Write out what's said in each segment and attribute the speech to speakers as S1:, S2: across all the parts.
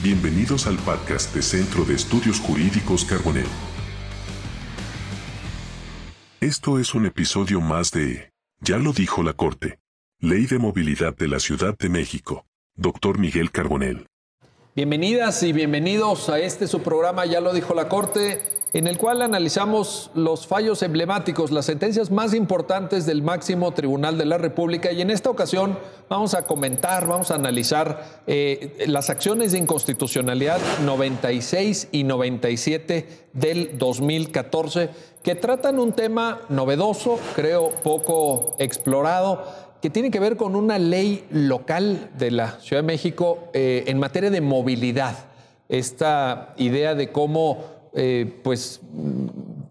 S1: Bienvenidos al podcast de Centro de Estudios Jurídicos Carbonell. Esto es un episodio más de Ya lo dijo la Corte. Ley de Movilidad de la Ciudad de México. Doctor Miguel Carbonell.
S2: Bienvenidas y bienvenidos a este su programa Ya lo dijo la Corte, en el cual analizamos los fallos emblemáticos, las sentencias más importantes del máximo tribunal de la República y en esta ocasión vamos a comentar, vamos a analizar eh, las acciones de inconstitucionalidad 96 y 97 del 2014 que tratan un tema novedoso, creo poco explorado que tiene que ver con una ley local de la Ciudad de México eh, en materia de movilidad. Esta idea de cómo eh, pues,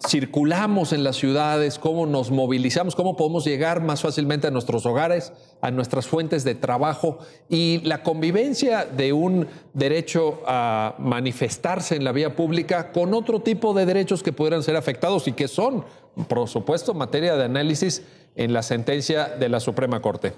S2: circulamos en las ciudades, cómo nos movilizamos, cómo podemos llegar más fácilmente a nuestros hogares, a nuestras fuentes de trabajo y la convivencia de un derecho a manifestarse en la vía pública con otro tipo de derechos que pudieran ser afectados y que son, por supuesto, materia de análisis en la sentencia de la Suprema Corte.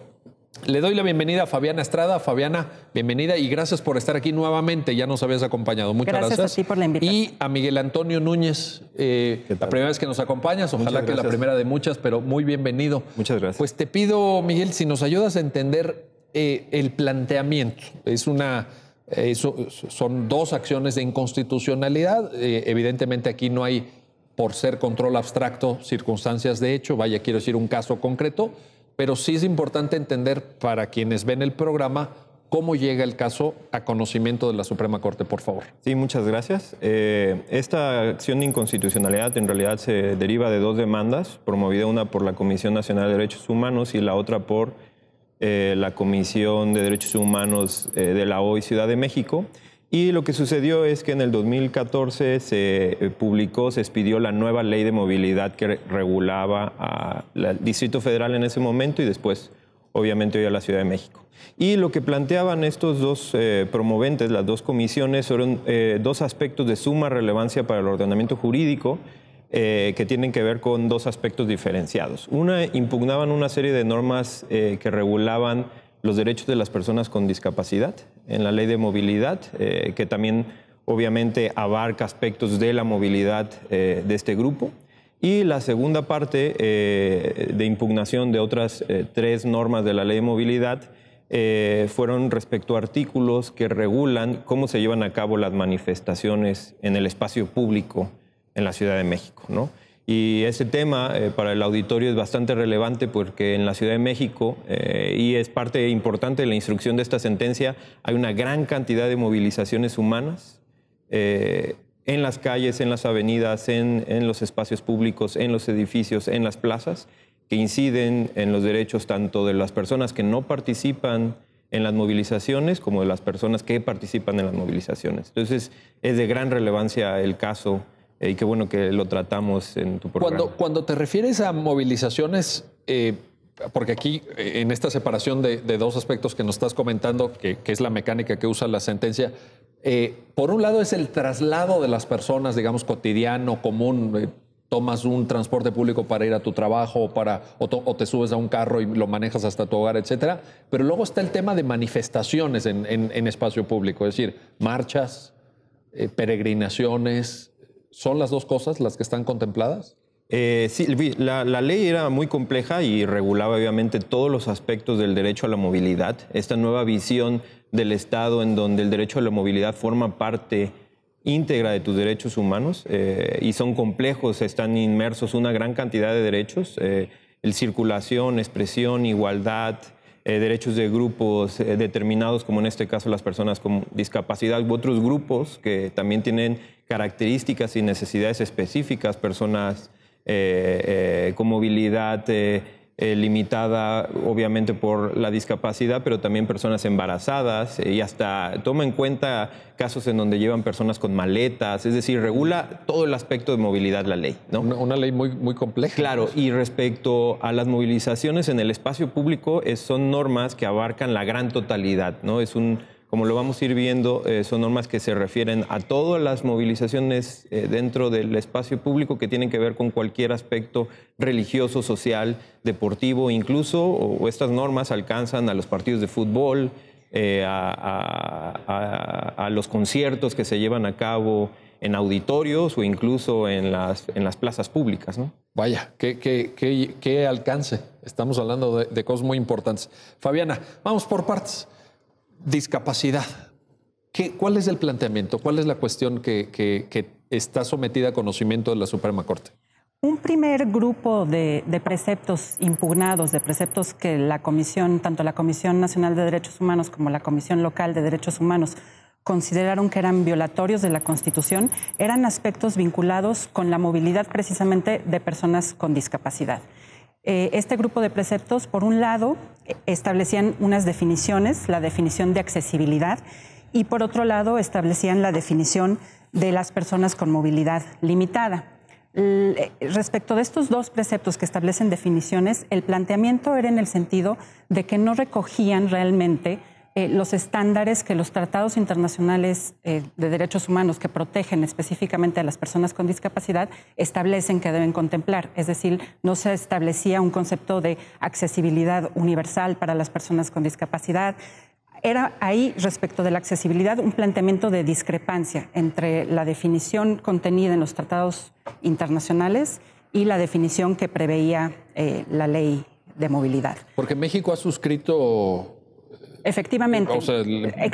S2: Le doy la bienvenida a Fabiana Estrada. Fabiana, bienvenida y gracias por estar aquí nuevamente. Ya nos habías acompañado. Muchas gracias.
S3: Gracias a ti por la invitación.
S2: Y a Miguel Antonio Núñez, eh, la primera vez que nos acompañas, ojalá que la primera de muchas, pero muy bienvenido.
S4: Muchas gracias.
S2: Pues te pido, Miguel, si nos ayudas a entender eh, el planteamiento. Es una, eh, son dos acciones de inconstitucionalidad. evidentemente aquí no hay, por ser control abstracto, circunstancias de hecho. Vaya, quiero decir un caso concreto pero sí es importante entender para quienes ven el programa cómo llega el caso a conocimiento de la Suprema Corte, por favor.
S4: Sí, muchas gracias. Eh, esta acción de inconstitucionalidad en realidad se deriva de dos demandas, promovida una por la Comisión Nacional de Derechos Humanos y la otra por eh, la Comisión de Derechos Humanos eh, de la OI Ciudad de México. Y lo que sucedió es que en el 2014 se eh, publicó, se expidió la nueva ley de movilidad que regulaba al Distrito Federal en ese momento y después, obviamente, hoy a la Ciudad de México. Y lo que planteaban estos dos eh, promoventes, las dos comisiones, fueron eh, dos aspectos de suma relevancia para el ordenamiento jurídico que tienen que ver con dos aspectos diferenciados. Una, impugnaban una serie de normas que regulaban los derechos de las personas con discapacidad en la ley de movilidad, eh, que también obviamente abarca aspectos de la movilidad eh, de este grupo. Y la segunda parte eh, de impugnación de otras tres normas de la ley de movilidad fueron respecto a artículos que regulan cómo se llevan a cabo las manifestaciones en el espacio público en la Ciudad de México. ¿no? Y ese tema eh, para el auditorio es bastante relevante porque en la Ciudad de México, eh, y es parte importante de la instrucción de esta sentencia, hay una gran cantidad de movilizaciones humanas eh, en las calles, en las avenidas, en, en, los espacios públicos, en los edificios, en las plazas, que inciden en los derechos tanto de las personas que no participan en las movilizaciones como de las personas que participan en las movilizaciones. Entonces, es de gran relevancia el caso y qué bueno que lo tratamos en tu programa.
S2: Cuando, cuando te refieres a movilizaciones, eh, porque aquí eh, en esta separación de, dos aspectos que nos estás comentando, que, es la mecánica que usa la sentencia, eh, por un lado es el traslado de las personas, digamos, cotidiano, común. tomas un transporte público para ir a tu trabajo o, para, o, te subes a un carro y lo manejas hasta tu hogar, etcétera. Pero luego está el tema de manifestaciones en, en, espacio público, es decir, marchas, peregrinaciones, ¿Son las dos cosas las que están contempladas?
S4: Eh, sí, la, ley era muy compleja y regulaba obviamente todos los aspectos del derecho a la movilidad. Esta nueva visión del Estado en donde el derecho a la movilidad forma parte íntegra de tus derechos humanos eh, y son complejos, están inmersos una gran cantidad de derechos, eh, el circulación, expresión, igualdad, derechos de grupos determinados, como en este caso las personas con discapacidad, u otros grupos que también tienen características y necesidades específicas, personas eh, con movilidad eh, limitada obviamente por la discapacidad, pero también personas embarazadas y hasta toma en cuenta casos en donde llevan personas con maletas, es decir, regula todo el aspecto de movilidad la ley. ¿no?
S2: Una, ley muy, muy compleja.
S4: Claro, y respecto a las movilizaciones en el espacio público, son normas que abarcan la gran totalidad, ¿no? Es un como lo vamos a ir viendo, eh, son normas que se refieren a todas las movilizaciones eh, dentro del espacio público que tienen que ver con cualquier aspecto religioso, social, deportivo, incluso o estas normas alcanzan a los partidos de fútbol, eh, a, los conciertos que se llevan a cabo en auditorios o incluso en las, plazas públicas. ¿no?
S2: Vaya, qué, qué, qué, qué alcance. Estamos hablando de, cosas muy importantes. Fabiana, vamos por partes. Discapacidad. ¿Qué, ¿Cuál es el planteamiento? ¿Cuál es la cuestión que, que está sometida a conocimiento de la Suprema Corte?
S3: Un primer grupo de, de, preceptos impugnados, de preceptos que la Comisión, tanto la Comisión Nacional de Derechos Humanos como la Comisión Local de Derechos Humanos, consideraron que eran violatorios de la Constitución, eran aspectos vinculados con la movilidad precisamente de personas con discapacidad. Eh, este grupo de preceptos, por un lado, establecían unas definiciones, la definición de accesibilidad, y por otro lado, establecían la definición de las personas con movilidad limitada. Eh, respecto de estos dos preceptos que establecen definiciones, el planteamiento era en el sentido de que no recogían realmente eh, los estándares que los tratados internacionales eh, de derechos humanos que protegen específicamente a las personas con discapacidad establecen que deben contemplar. Es decir, no se establecía un concepto de accesibilidad universal para las personas con discapacidad, era ahí, respecto de la accesibilidad, un planteamiento de discrepancia entre la definición contenida en los tratados internacionales y la definición que preveía eh, la ley de movilidad.
S2: Porque México ha suscrito
S3: Efectivamente.
S2: O sea,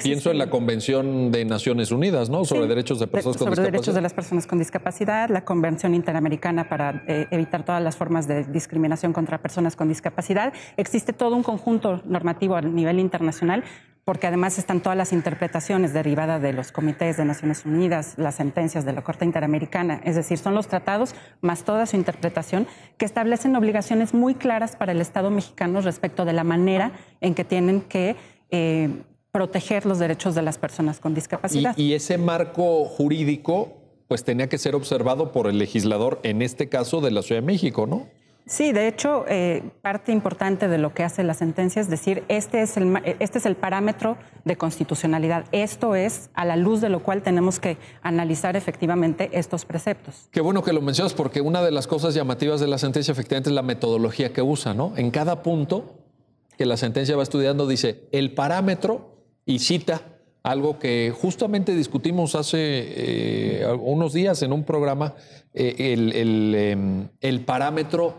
S2: pienso en la Convención de Naciones Unidas, ¿no? Sobre derechos de personas con
S3: discapacidad.
S2: Sobre
S3: derechos de las personas con discapacidad, la Convención Interamericana para eh, evitar todas las formas de discriminación contra personas con discapacidad. Existe todo un conjunto normativo a nivel internacional porque además están todas las interpretaciones derivadas de los comités de Naciones Unidas, las sentencias de la Corte Interamericana, es decir, son los tratados más toda su interpretación que establecen obligaciones muy claras para el Estado mexicano respecto de la manera en que tienen que eh, proteger los derechos de las personas con discapacidad.
S2: Y, y ese marco jurídico pues tenía que ser observado por el legislador, en este caso de la Ciudad de México, ¿no?
S3: Sí, de hecho, eh, parte importante de lo que hace la sentencia es decir, este es, el, este es el parámetro de constitucionalidad. Esto es a la luz de lo cual tenemos que analizar efectivamente estos preceptos.
S2: Qué bueno que lo mencionas, porque una de las cosas llamativas de la sentencia efectivamente es la metodología que usa, ¿no? En cada punto que la sentencia va estudiando dice el parámetro y cita algo que justamente discutimos hace eh, unos días en un programa, eh, el, el, el parámetro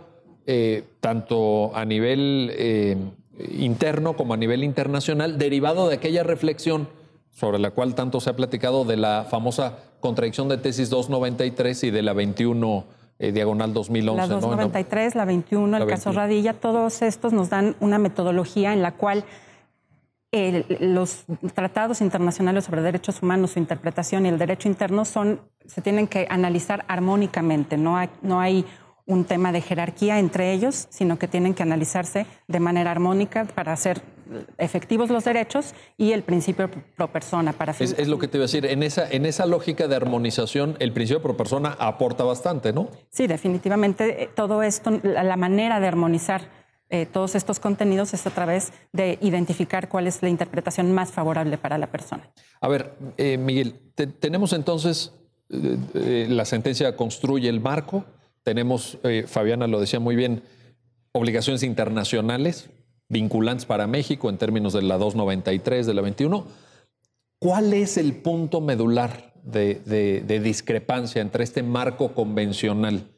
S2: eh, tanto a nivel interno como a nivel internacional, derivado de aquella reflexión sobre la cual tanto se ha platicado de la famosa contradicción de tesis 293 y de la 21 eh, diagonal 2011.
S3: La 293, ¿no? la 21, la el 21. caso Radilla, todos estos nos dan una metodología en la cual los tratados internacionales sobre derechos humanos, su interpretación y el derecho interno son, se tienen que analizar armónicamente, no hay, no hay un tema de jerarquía entre ellos, sino que tienen que analizarse de manera armónica para hacer efectivos los derechos y el principio pro persona. Para
S2: es, es, lo que te iba a decir, en esa, en esa lógica de armonización, el principio pro persona aporta bastante, ¿no?
S3: Sí, definitivamente eh, todo esto, la manera de armonizar eh, todos estos contenidos es a través de identificar cuál es la interpretación más favorable para la persona.
S2: A ver, eh, Miguel, te, tenemos entonces, eh, eh, la sentencia construye el marco, tenemos, eh, Fabiana lo decía muy bien, obligaciones internacionales vinculantes para México en términos de la 293, de la 21. ¿Cuál es el punto medular de, discrepancia entre este marco convencional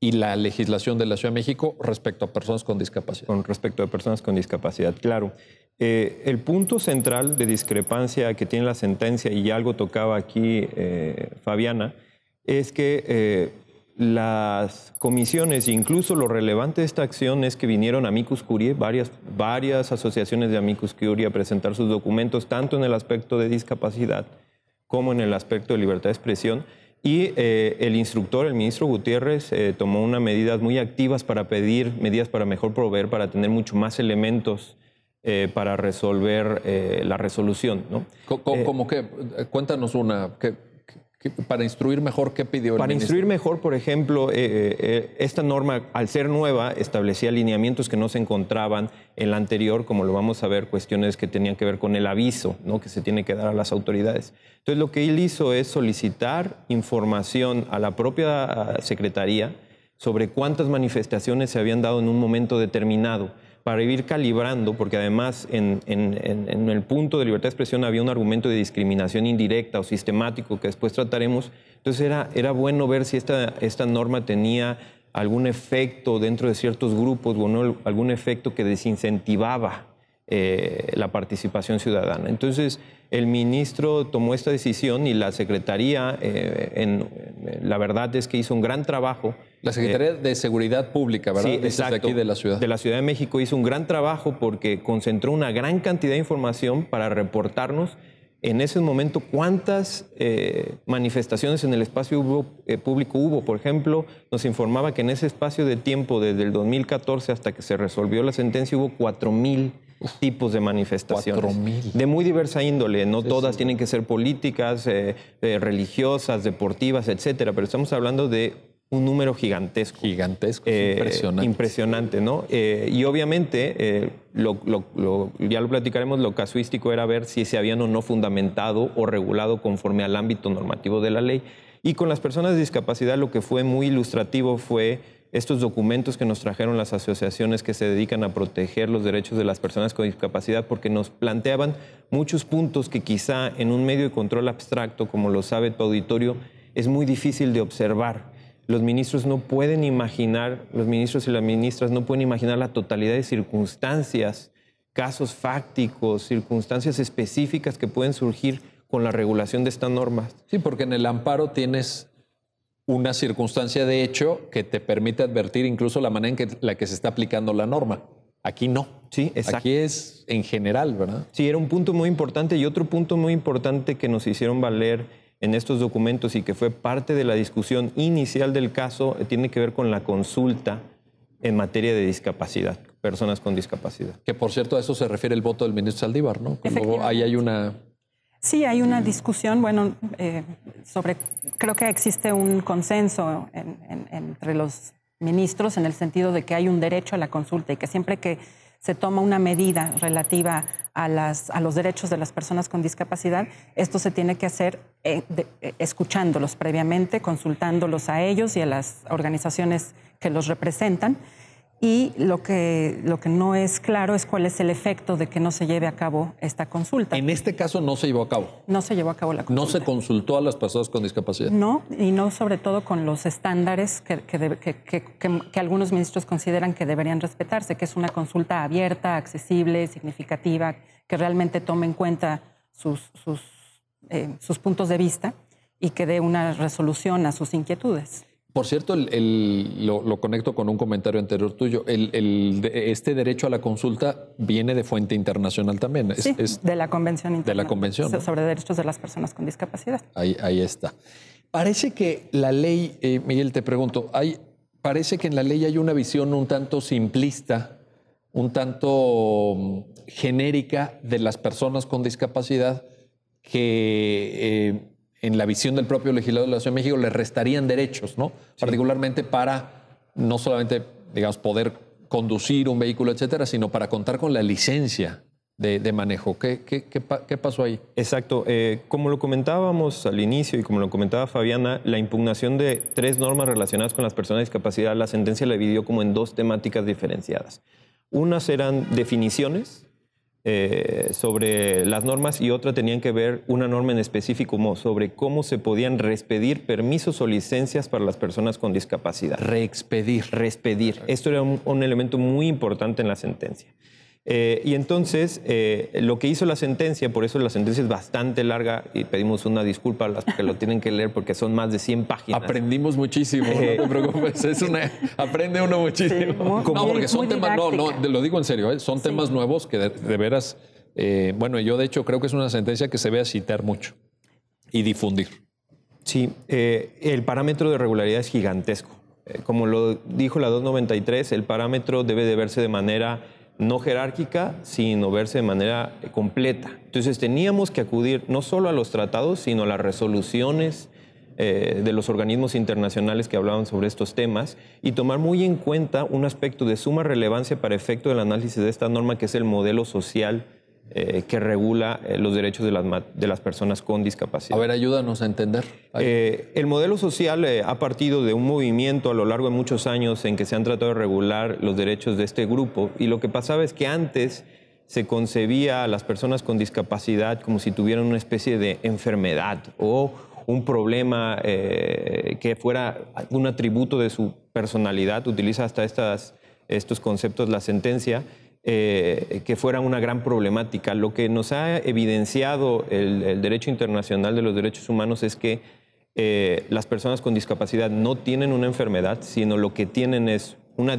S2: y la legislación de la Ciudad de México respecto a personas con discapacidad?
S4: Con respecto a personas con discapacidad, claro. Eh, el punto central de discrepancia que tiene la sentencia, y algo tocaba aquí eh, Fabiana, es que las comisiones, incluso lo relevante de esta acción es que vinieron amicus curiae, varias, varias asociaciones de amicus curiae a presentar sus documentos, tanto en el aspecto de discapacidad como en el aspecto de libertad de expresión. Y eh, el instructor, el ministro Gutiérrez, eh, tomó unas medidas muy activas para pedir medidas para mejor proveer, para tener mucho más elementos eh, para resolver eh, la resolución. ¿no?
S2: ¿Cómo, cómo que? Cuéntanos una. ¿qué, para instruir mejor, ¿qué pidió el
S4: Para
S2: ministro?
S4: instruir mejor, por ejemplo, eh, eh, esta norma, al ser nueva, establecía lineamientos que no se encontraban en la anterior, como lo vamos a ver, cuestiones que tenían que ver con el aviso ¿no? que se tiene que dar a las autoridades. Entonces, lo que él hizo es solicitar información a la propia Secretaría sobre cuántas manifestaciones se habían dado en un momento determinado para ir calibrando, porque además en, el punto de libertad de expresión había un argumento de discriminación indirecta o sistemático que después trataremos. Entonces era, bueno ver si esta, esta norma tenía algún efecto dentro de ciertos grupos o no, algún efecto que desincentivaba eh, la participación ciudadana. Entonces, el ministro tomó esta decisión y la Secretaría, eh, en, la verdad es que hizo un gran trabajo.
S2: La Secretaría de Seguridad Pública, ¿verdad?
S4: Sí, exacto.
S2: aquí de la ciudad.
S4: De la Ciudad de México hizo un gran trabajo porque concentró una gran cantidad de información para reportarnos en ese momento cuántas eh, manifestaciones en el espacio público hubo. Por ejemplo, nos informaba que en ese espacio de tiempo, desde el 2014 hasta que se resolvió la sentencia, hubo 4.000 tipos de manifestaciones. De muy diversa índole, no todas tienen que ser políticas, eh, eh, religiosas, deportivas, etcétera, pero estamos hablando de un número gigantesco.
S2: Gigantesco, eh, impresionante.
S4: Impresionante, ¿no? y obviamente, ya lo platicaremos, lo casuístico era ver si se habían o no fundamentado o regulado conforme al ámbito normativo de la ley. Y con las personas de discapacidad lo que fue muy ilustrativo fue estos documentos que nos trajeron las asociaciones que se dedican a proteger los derechos de las personas con discapacidad, porque nos planteaban muchos puntos que quizá en un medio de control abstracto, como lo sabe tu auditorio, es muy difícil de observar. Los ministros no pueden imaginar, los ministros y las ministras no pueden imaginar la totalidad de circunstancias, casos fácticos, circunstancias específicas que pueden surgir con la regulación de estas normas.
S2: Sí, porque en el amparo tienes una circunstancia de hecho que te permite advertir incluso la manera en que, la que se está aplicando la norma. Aquí no.
S4: Sí, exacto.
S2: Aquí es en general, ¿verdad?
S4: Sí, era un punto muy importante y otro punto muy importante que nos hicieron valer en estos documentos y que fue parte de la discusión inicial del caso eh, tiene que ver con la consulta en materia de discapacidad, personas con discapacidad.
S2: Que por cierto a eso se refiere el voto del ministro Saldívar, ¿no? ahí hay una
S3: Sí, hay una discusión, bueno, eh, sobre, creo que existe un consenso entre los ministros en el sentido de que hay un derecho a la consulta y que siempre que se toma una medida relativa a, los derechos de las personas con discapacidad, esto se tiene que hacer eh, eh, escuchándolos previamente, consultándolos a ellos y a las organizaciones que los representan y lo que, lo que no es claro es cuál es el efecto de que no se lleve a cabo esta consulta.
S2: En este caso no se llevó a cabo.
S3: No se llevó a cabo la consulta.
S2: No se consultó a las personas con discapacidad.
S3: No, y no sobre todo con los estándares que, que, algunos ministros consideran que deberían respetarse, que es una consulta abierta, accesible, significativa, que realmente tome en cuenta sus, sus, eh, sus puntos de vista y que dé una resolución a sus inquietudes.
S2: Por cierto, lo, conecto con un comentario anterior tuyo. este derecho a la consulta viene de fuente internacional también.
S3: Sí, de la Convención Internacional.
S2: De la Convención.
S3: Sobre Derechos de las Personas con Discapacidad.
S2: Ahí, ahí está. Parece que la ley, eh, Miguel, te pregunto, hay, parece que en la ley hay una visión un tanto simplista, un tanto mm, genérica de las personas con discapacidad que... Eh, en la visión del propio legislador de la Ciudad de México, le restarían derechos, ¿no? Particularmente para no solamente, digamos, poder conducir un vehículo, etcétera, sino para contar con la licencia de, manejo. ¿Qué, qué, pasó ahí?
S4: Exacto. Eh, como lo comentábamos al inicio y como lo comentaba Fabiana, la impugnación de tres normas relacionadas con las personas de discapacidad, la sentencia la dividió como en dos temáticas diferenciadas. Unas eran definiciones, eh, sobre las normas y otra tenían que ver una norma en específico sobre cómo se podían reexpedir permisos o licencias para las personas con discapacidad.
S2: Reexpedir.
S4: Reexpedir. Esto era un elemento muy importante en la sentencia. Eh, y entonces, eh, lo que hizo la sentencia, por eso la sentencia es bastante larga y pedimos una disculpa a las que lo tienen que leer porque son más de 100 páginas.
S2: Aprendimos muchísimo, no te preocupes, es una, aprende uno muchísimo. no, porque son temas, no, no, lo digo en serio, ¿eh? son temas nuevos que de, veras, bueno, yo de hecho creo que es una sentencia que se ve a citar mucho y difundir.
S4: Sí, el parámetro de regularidad es gigantesco. como lo dijo la 293, el parámetro debe de verse de manera no jerárquica, sino verse de manera completa. Entonces teníamos que acudir no solo a los tratados, sino a las resoluciones eh, de los organismos internacionales que hablaban sobre estos temas y tomar muy en cuenta un aspecto de suma relevancia para efecto del análisis de esta norma, que es el modelo social eh, que regula eh, los derechos de las, de las, personas con discapacidad.
S2: A ver, ayúdanos a entender.
S4: Eh, el modelo social ha partido de un movimiento a lo largo de muchos años en que se han tratado de regular los derechos de este grupo y lo que pasaba es que antes se concebía a las personas con discapacidad como si tuvieran una especie de enfermedad o un problema que fuera un atributo de su personalidad, utiliza hasta estas, estos conceptos la sentencia, eh, que fuera una gran problemática. Lo que nos ha evidenciado el, derecho internacional de los derechos humanos es que eh, las personas con discapacidad no tienen una enfermedad, sino lo que tienen es una,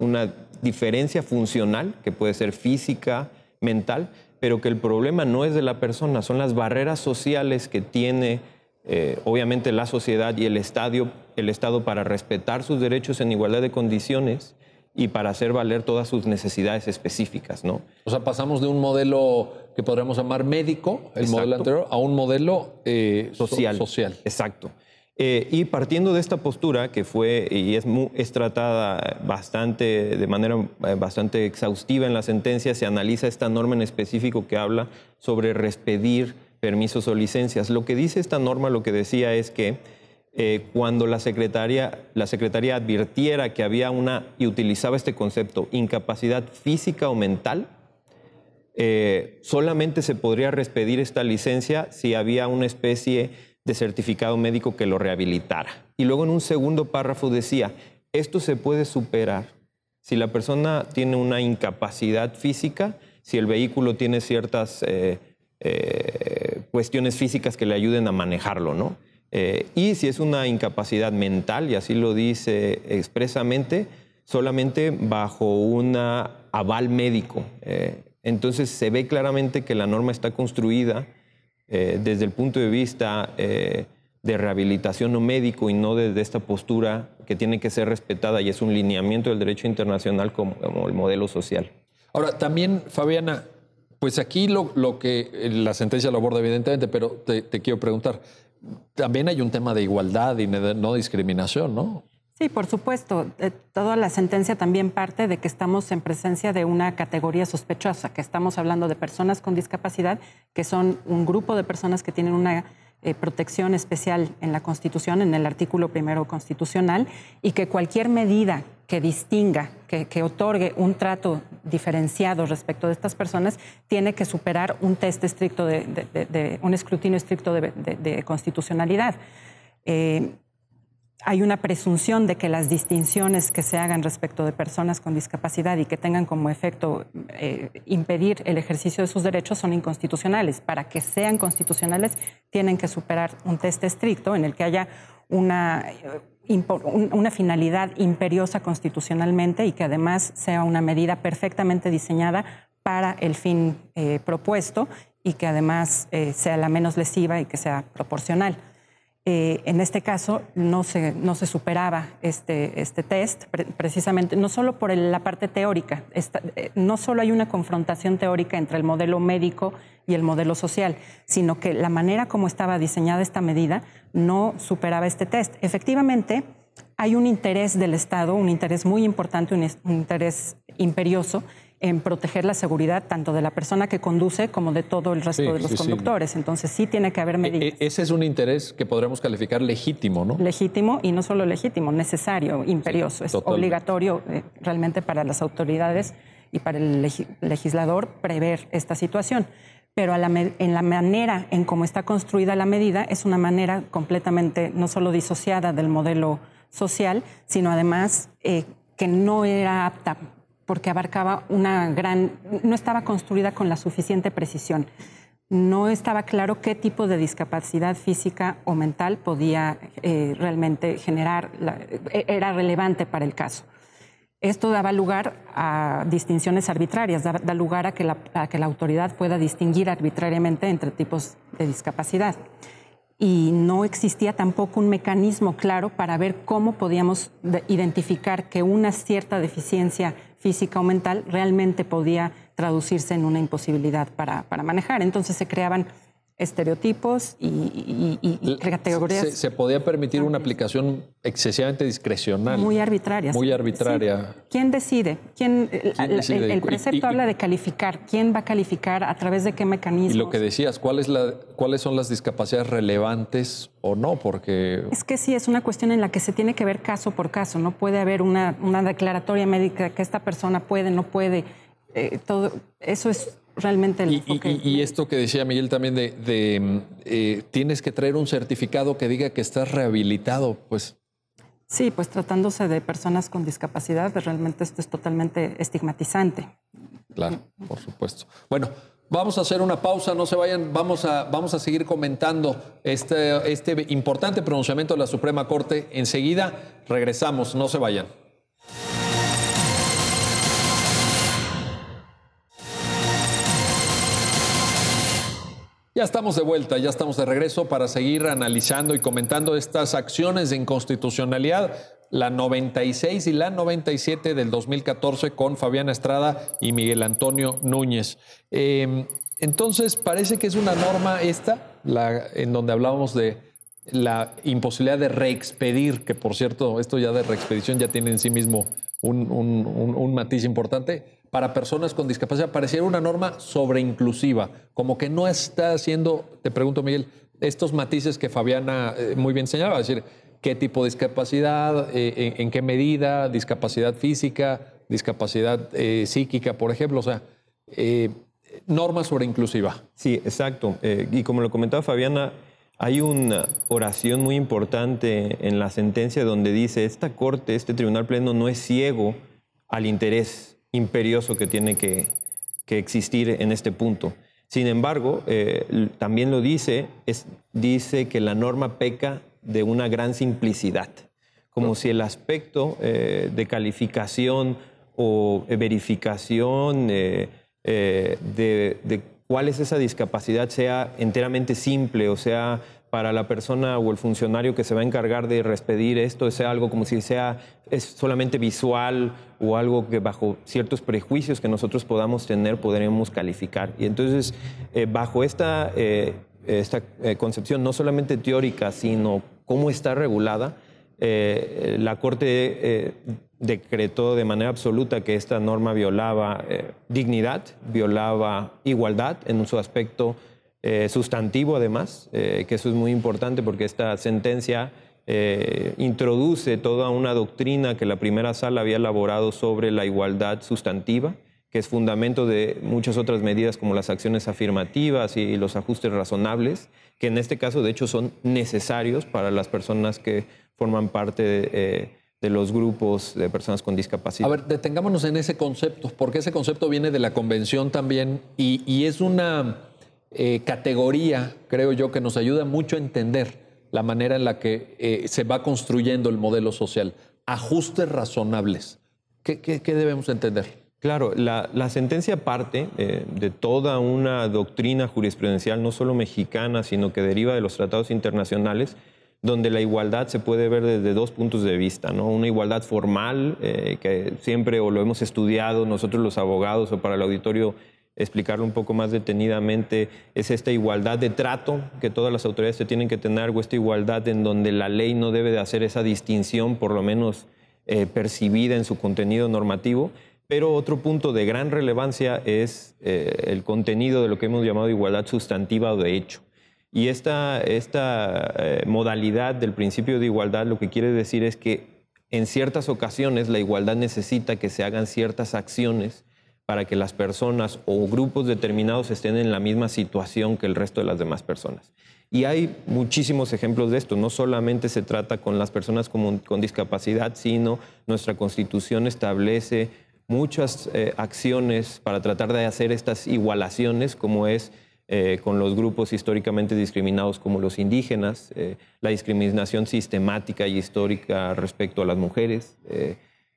S4: una diferencia funcional, que puede ser física, mental, pero que el problema no es de la persona, son las barreras sociales que tiene eh, obviamente la sociedad y el, estadio, el Estado para respetar sus derechos en igualdad de condiciones y para hacer valer todas sus necesidades específicas, ¿no?
S2: O sea, pasamos de un modelo que podríamos llamar médico, el modelo anterior, a un modelo eh, social. social.
S4: Exacto. Eh, y partiendo de esta postura, que fue y es, es tratada bastante, de manera eh, bastante exhaustiva en la sentencia, se analiza esta norma en específico que habla sobre respedir permisos o licencias. Lo que dice esta norma, lo que decía es que eh, cuando la secretaria, la secretaría advirtiera que había una, y utilizaba este concepto, incapacidad física o mental, eh, solamente se podría respedir esta licencia si había una especie de certificado médico que lo rehabilitara. Y luego en un segundo párrafo decía, esto se puede superar si la persona tiene una incapacidad física, si el vehículo tiene ciertas eh, cuestiones físicas que le ayuden a manejarlo, ¿no? Eh, y si es una incapacidad mental, y así lo dice expresamente, solamente bajo un aval médico. Eh, entonces se ve claramente que la norma está construida eh, desde el punto de vista de rehabilitación no médico y no desde esta postura que tiene que ser respetada y es un lineamiento del derecho internacional como, el modelo social.
S2: Ahora, también, Fabiana, pues aquí lo, que la sentencia lo aborda evidentemente, pero te quiero preguntar, también hay un tema de igualdad y no discriminación, ¿no?
S3: Sí, por supuesto. Eh, toda la sentencia también parte de que estamos en presencia de una categoría sospechosa, que estamos hablando de personas con discapacidad, que son un grupo de personas que tienen una eh, protección especial en la Constitución, en el artículo primero constitucional, y que cualquier medida que distinga, que, otorgue un trato diferenciado respecto de estas personas, tiene que superar un test estricto de, un escrutinio estricto de, constitucionalidad. Eh, hay una presunción de que las distinciones que se hagan respecto de personas con discapacidad y que tengan como efecto eh, impedir el ejercicio de sus derechos son inconstitucionales. Para que sean constitucionales tienen que superar un test estricto en el que haya una, una finalidad imperiosa constitucionalmente y que además sea una medida perfectamente diseñada para el fin eh, propuesto y que además eh, sea la menos lesiva y que sea proporcional. Eh, en este caso no se, no se superaba este, este test, precisamente no solo por la parte teórica, eh, no solo hay una confrontación teórica entre el modelo médico y el modelo social, sino que la manera como estaba diseñada esta medida no superaba este test. Efectivamente, hay un interés del Estado, un interés muy importante, un interés imperioso en proteger la seguridad tanto de la persona que conduce como de todo el resto de los conductores. Entonces sí tiene que haber e, e, medidas.
S2: ese es un interés que podremos calificar legítimo, ¿no?
S3: Legítimo y no solo legítimo, necesario, imperioso. es obligatorio eh, realmente para las autoridades y para el legislador prever esta situación. Pero en la manera en cómo está construida la medida es una manera completamente no solo disociada del modelo social, sino además eh, que no era apta porque abarcaba una gran, no estaba construida con la suficiente precisión. No estaba claro qué tipo de discapacidad física o mental podía eh, realmente generar, e, era relevante para el caso. Esto daba lugar a distinciones arbitrarias, da, lugar a que, la, a que la autoridad pueda distinguir arbitrariamente entre tipos de discapacidad y no existía tampoco un mecanismo claro para ver cómo podíamos identificar que una cierta deficiencia física o mental realmente podía traducirse en una imposibilidad para, manejar. Entonces se creaban estereotipos y, categorías.
S2: Se, podía permitir una aplicación excesivamente discrecional.
S3: Muy arbitraria.
S2: Muy arbitraria.
S3: ¿Quién decide? ¿Quién, El, precepto habla de calificar. ¿Quién va a calificar? ¿A través de qué mecanismos?
S2: Y lo que decías, ¿cuál es la, ¿cuáles son las discapacidades relevantes o no? Porque...
S3: Es que sí, es una cuestión en la que se tiene que ver caso por caso. No puede haber una, una declaratoria médica que esta persona puede, no puede. Eh, todo eso es realmente el
S2: y, esto que decía Miguel también de, mm, eh, tienes que traer un certificado que diga que estás rehabilitado, pues.
S3: Sí, pues tratándose de personas con discapacidad, pues, realmente esto es totalmente estigmatizante.
S2: Claro, por supuesto. Bueno, vamos a hacer una pausa, no se vayan, vamos a, vamos a seguir comentando este, este importante pronunciamiento de la Suprema Corte. Enseguida regresamos, no se vayan. Ya estamos de vuelta, ya estamos de regreso para seguir analizando y comentando estas acciones de inconstitucionalidad, la 96 y la 97 del 2014 con Fabián Estrada y Miguel Antonio Núñez. Em, entonces, parece que es una norma esta, la, en donde hablábamos de la imposibilidad de reexpedir, que por cierto, esto ya de reexpedición ya tiene en sí mismo un, un matiz importante para personas con discapacidad pareciera una norma sobreinclusiva, como que no está haciendo, te pregunto Miguel, estos matices que Fabiana eh, muy bien señalaba, es decir, qué tipo de discapacidad, eh, en, qué medida, discapacidad física, discapacidad eh, psíquica, por ejemplo, o sea, norma sobreinclusiva.
S4: Sí, exacto. y como lo comentaba Fabiana, hay una oración muy importante en la sentencia donde dice, esta corte, este tribunal pleno no es ciego al interés imperioso que tiene que, existir en este punto. Sin embargo, eh, también lo dice, es, dice que la norma peca de una gran simplicidad, como si el aspecto eh, de calificación o verificación eh, de, de, cuál es esa discapacidad sea enteramente simple, o sea, para la persona o el funcionario que se va a encargar de respedir esto sea algo como si sea es solamente visual o algo que bajo ciertos prejuicios que nosotros podamos tener podremos calificar. Y entonces, eh, bajo esta, eh, esta eh, concepción no solamente teórica, sino cómo está regulada, la Corte decretó de manera absoluta que esta norma violaba dignidad, violaba igualdad en su aspecto eh, sustantivo además, eh, que eso es muy importante porque esta sentencia eh, introduce toda una doctrina que la primera sala había elaborado sobre la igualdad sustantiva, que es fundamento de muchas otras medidas como las acciones afirmativas y los ajustes razonables, que en este caso de hecho son necesarios para las personas que forman parte de, los grupos de personas con discapacidad.
S2: A ver, detengámonos en ese concepto, porque ese concepto viene de la convención también y es una eh, categoría, creo yo, que nos ayuda mucho a entender la manera en la que eh, se va construyendo el modelo social. Ajustes razonables. ¿Qué, debemos entender?
S4: Claro, la, sentencia parte eh, de toda una doctrina jurisprudencial, no solo mexicana, sino que deriva de los tratados internacionales, donde la igualdad se puede ver desde dos puntos de vista, ¿no? Una igualdad formal, que siempre o lo hemos estudiado nosotros los abogados o para el auditorio explicarlo un poco más detenidamente, es esta igualdad de trato que todas las autoridades tienen que tener, o esta igualdad en donde la ley no debe de hacer esa distinción, por lo menos eh, percibida en su contenido normativo. Pero otro punto de gran relevancia es eh, el contenido de lo que hemos llamado igualdad sustantiva o de hecho. Y esta, esta eh, modalidad del principio de igualdad lo que quiere decir es que en ciertas ocasiones la igualdad necesita que se hagan ciertas acciones para que las personas o grupos determinados estén en la misma situación que el resto de las demás personas. Y hay muchísimos ejemplos de esto. No solamente se trata con las personas con, discapacidad, sino nuestra constitución establece muchas eh, acciones para tratar de hacer estas igualaciones, como es eh, con los grupos históricamente discriminados como los indígenas, eh, la discriminación sistemática y histórica respecto a las mujeres.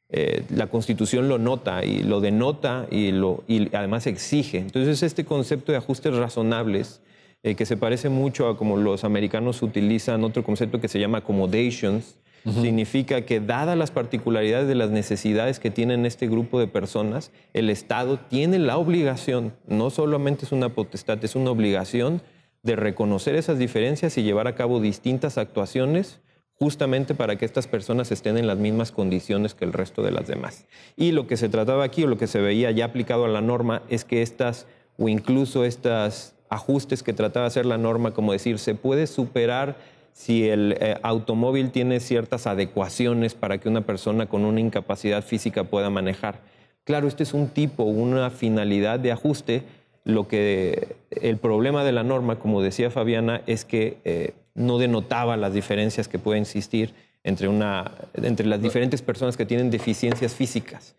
S4: Eh, la Constitución lo nota y lo denota y, lo, y además exige. Entonces, este concepto de ajustes razonables, eh, que se parece mucho a como los americanos utilizan otro concepto que se llama accommodations, significa que dadas las particularidades de las necesidades que tienen este grupo de personas, el Estado tiene la obligación, no solamente es una potestad, es una obligación de reconocer esas diferencias y llevar a cabo distintas actuaciones justamente para que estas personas estén en las mismas condiciones que el resto de las demás. Y lo que se trataba aquí o lo que se veía ya aplicado a la norma es que estas o incluso estos ajustes que trataba de hacer la norma, como decir, se puede superar si el eh, automóvil tiene ciertas adecuaciones para que una persona con una incapacidad física pueda manejar. Claro, este es un tipo, una finalidad de ajuste. Lo que el problema de la norma, como decía Fabiana, es que eh, no denotaba las diferencias que pueden existir entre, una, entre las diferentes personas que tienen deficiencias físicas.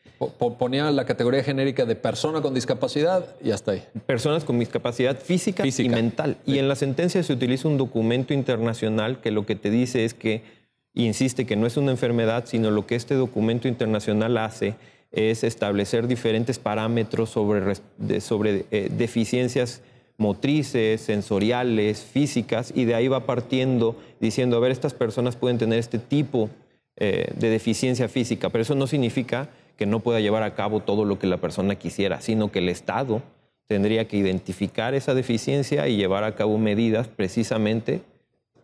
S2: Ponía la categoría genérica de persona con discapacidad y hasta ahí.
S4: Personas con discapacidad física, y mental. Y en la sentencia se utiliza un documento internacional que lo que te dice es que, insiste que no es una enfermedad, sino lo que este documento internacional hace es establecer diferentes parámetros sobre, sobre eh, deficiencias motrices, sensoriales, físicas, y de ahí va partiendo diciendo, a ver, estas personas pueden tener este tipo eh, de deficiencia física, pero eso no significa que no pueda llevar a cabo todo lo que la persona quisiera, sino que el Estado tendría que identificar esa deficiencia y llevar a cabo medidas precisamente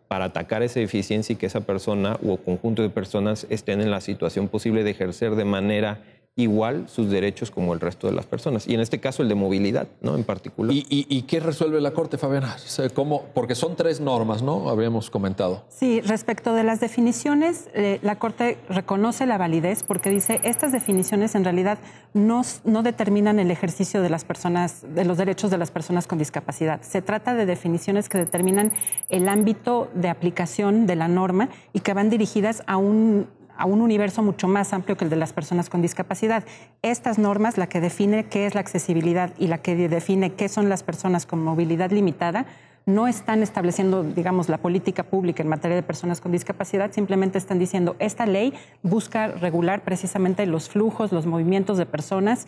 S4: para atacar esa deficiencia y que esa persona o conjunto de personas estén en la situación posible de ejercer de manera igual sus derechos como el resto de las personas. Y en este caso el de movilidad, ¿no? En particular.
S2: ¿Y, qué resuelve la Corte, Fabiana? ¿Cómo? Porque son tres normas, ¿no? Habríamos comentado.
S3: Sí, respecto de las definiciones, eh, la Corte reconoce la validez porque dice estas definiciones en realidad no, no determinan el ejercicio de las personas, de los derechos de las personas con discapacidad. Se trata de definiciones que determinan el ámbito de aplicación de la norma y que van dirigidas a un a un universo mucho más amplio que el de las personas con discapacidad. Estas normas, la que define qué es la accesibilidad y la que define qué son las personas con movilidad limitada, no están estableciendo, digamos, la política pública en materia de personas con discapacidad, simplemente están diciendo, esta ley busca regular precisamente los flujos, los movimientos de personas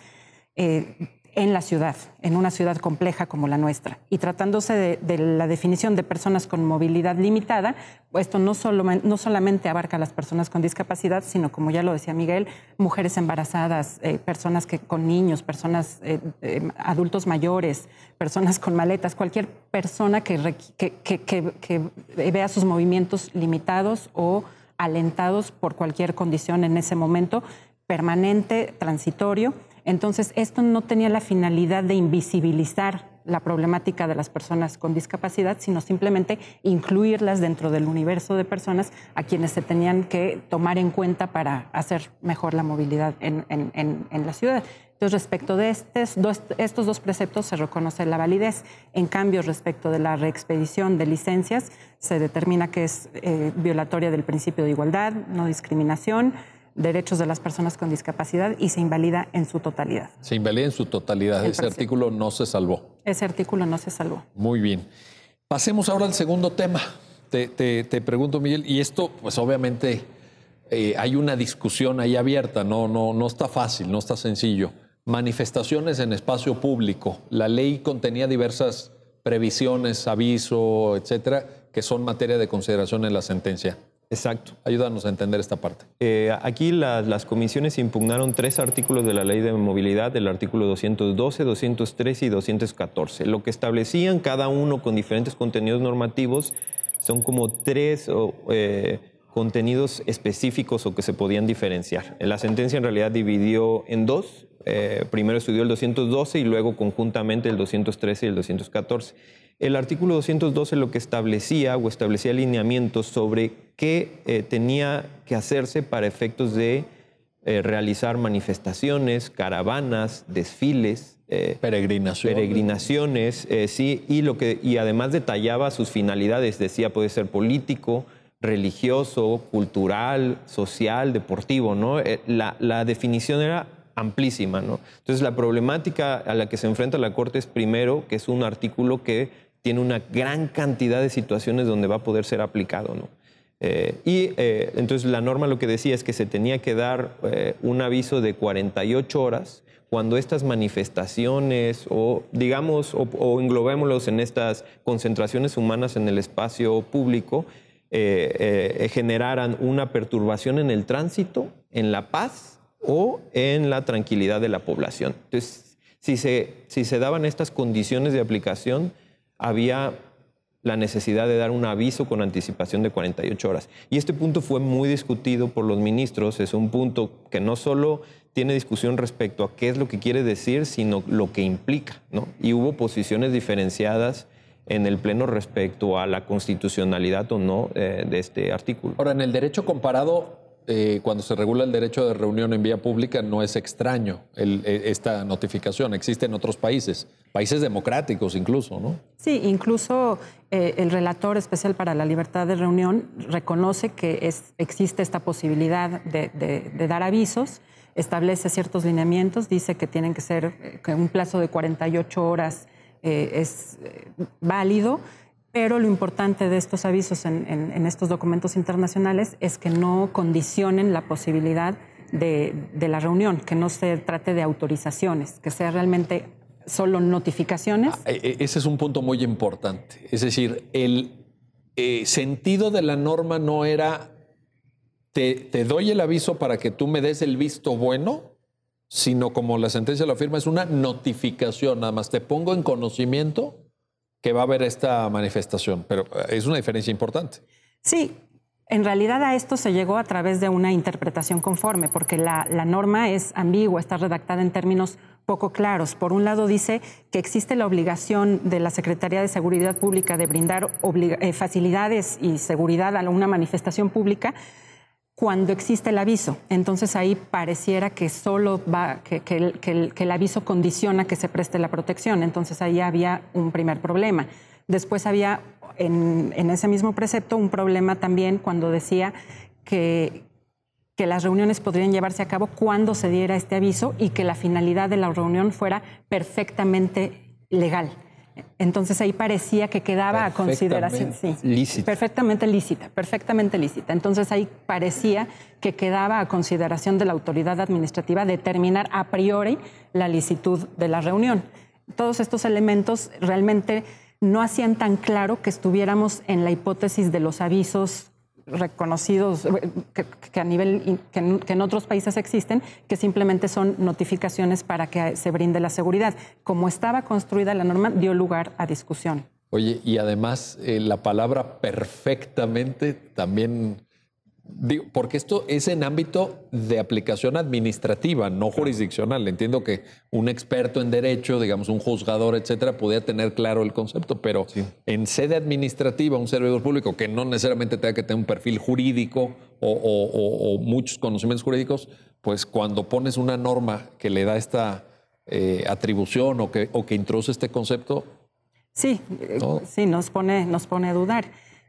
S3: eh, en la ciudad, en una ciudad compleja como la nuestra. Y tratándose de, la definición de personas con movilidad limitada, esto no, solo, no, solamente abarca a las personas con discapacidad, sino, como ya lo decía Miguel, mujeres embarazadas, eh, personas que, con niños, personas, eh, eh, adultos mayores, personas con maletas, cualquier persona que, que vea sus movimientos limitados o alentados por cualquier condición en ese momento permanente, transitorio entonces, esto no tenía la finalidad de invisibilizar la problemática de las personas con discapacidad, sino simplemente incluirlas dentro del universo de personas a quienes se tenían que tomar en cuenta para hacer mejor la movilidad en, la ciudad. Entonces, respecto de estos dos, preceptos se reconoce la validez. En cambio, respecto de la reexpedición de licencias, se determina que es eh, violatoria del principio de igualdad, no discriminación, derechos de las personas con discapacidad y se invalida en su totalidad.
S2: Se invalida en su totalidad. Ese artículo no se salvó.
S3: Ese artículo no se salvó.
S2: Muy bien. Pasemos ahora al segundo tema. Te, pregunto, Miguel, y esto, pues obviamente eh, hay una discusión ahí abierta, no, no, no está fácil, no está sencillo. Manifestaciones en espacio público. La ley contenía diversas previsiones, aviso, etcétera, que son materia de consideración en la sentencia.
S4: Exacto.
S2: Ayúdanos a entender esta parte.
S4: Eh, aquí las comisiones impugnaron tres artículos de la ley de movilidad, el artículo 212, 213 y 214. Lo que establecían cada uno con diferentes contenidos normativos son como tres eh, contenidos específicos o que se podían diferenciar. La sentencia en realidad dividió en dos. Eh, primero estudió el 212 y luego conjuntamente el 213 y el 214. El artículo 212 lo que establecía o establecía alineamientos sobre qué eh, tenía que hacerse para efectos de eh, realizar manifestaciones, caravanas, desfiles,
S2: eh, peregrinaciones,
S4: peregrinaciones sí, y, lo que, y además detallaba sus finalidades, decía puede ser político, religioso, cultural, social, deportivo, ¿no? La, la definición era amplísima, ¿no? Entonces la problemática a la que se enfrenta la Corte es primero que es un artículo que tiene una gran cantidad de situaciones donde va a poder ser aplicado. ¿no? Eh, y eh, entonces la norma lo que decía es que se tenía que dar eh, un aviso de 48 horas cuando estas manifestaciones o digamos o, o englobémoslos en estas concentraciones humanas en el espacio público generaran una perturbación en el tránsito, en la paz o en la tranquilidad de la población. Entonces, si se, si se daban estas condiciones de aplicación, había la necesidad de dar un aviso con anticipación de 48 horas. Y este punto fue muy discutido por los ministros, es un punto que no solo tiene discusión respecto a qué es lo que quiere decir, sino lo que implica, ¿no? Y hubo posiciones diferenciadas en el Pleno respecto a la constitucionalidad o no eh, de este artículo.
S2: Ahora, en el derecho comparado, eh, cuando se regula el derecho de reunión en vía pública, no es extraño eh, esta notificación. Existe en otros países, países democráticos incluso, ¿no?
S3: Sí, incluso el relator especial para la libertad de reunión reconoce que existe esta posibilidad de, dar avisos, establece ciertos lineamientos, dice que tienen que ser que un plazo de 48 horas eh, es eh, válido, pero lo importante de estos avisos en, estos documentos internacionales es que no condicionen la posibilidad de, la reunión, que no se trate de autorizaciones, que sea realmente solo notificaciones. Ah,
S2: e, ese es un punto muy importante. Es decir, el eh, sentido de la norma no era te, te, doy el aviso para que tú me des el visto bueno sino como la sentencia lo afirma, es una notificación, nada más te pongo en conocimiento que va a haber esta manifestación, pero eh, es una diferencia importante.
S3: Sí, en realidad a esto se llegó a través de una interpretación conforme, porque la, norma es ambigua, está redactada en términos poco claros. Por un lado dice que existe la obligación de la Secretaría de Seguridad Pública de brindar eh, facilidades y seguridad a una manifestación pública, cuando existe el aviso. Entonces ahí pareciera que solo va, que, el, aviso condiciona que se preste la protección. Entonces ahí había un primer problema. Después había en, ese mismo precepto un problema también cuando decía que, que las reuniones podrían llevarse a cabo cuando se diera este aviso y que la finalidad de la reunión fuera perfectamente legal. Entonces ahí parecía que quedaba a consideración. Sí, lícita. Perfectamente lícita, perfectamente lícita. Entonces ahí parecía que quedaba a consideración de la autoridad administrativa determinar a priori la licitud de la reunión. Todos estos elementos realmente no hacían tan claro que estuviéramos en la hipótesis de los avisos reconocidos eh, que, a nivel que en, otros países existen, que simplemente son notificaciones para que se brinde la seguridad. Como estaba construida la norma, dio lugar a discusión.
S2: Oye, y además eh, la palabra perfectamente también porque esto es en ámbito de aplicación administrativa, no jurisdiccional. Entiendo que un experto en derecho, digamos un juzgador, etcétera, podía tener claro el concepto, pero en sede administrativa, un servidor público que no necesariamente tenga que tener un perfil jurídico o, muchos conocimientos jurídicos, pues cuando pones una norma que le da esta eh, atribución o que, o que introduce este concepto.
S3: Sí, sí, nos pone, nos pone a dudar.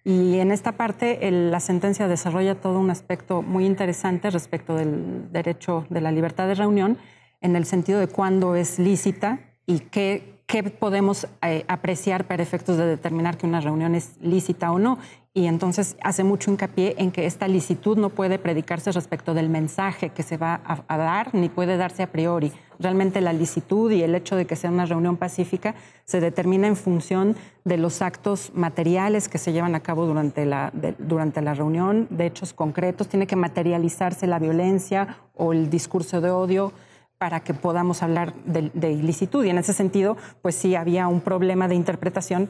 S3: Y en esta parte la sentencia desarrolla todo un aspecto muy interesante respecto del derecho de la libertad de reunión, en el sentido de cuándo es lícita y qué, qué podemos eh, apreciar para efectos de determinar que una reunión es lícita o no y entonces hace mucho hincapié en que esta licitud no puede predicarse respecto del mensaje que se va a, dar, ni puede darse a priori. Realmente la licitud y el hecho de que sea una reunión pacífica se determina en función de los actos materiales que se llevan a cabo durante la, durante la reunión, de hechos concretos. Tiene que materializarse la violencia o el discurso de odio para que podamos hablar de, de ilicitud. Y en ese sentido, pues sí había un problema de interpretación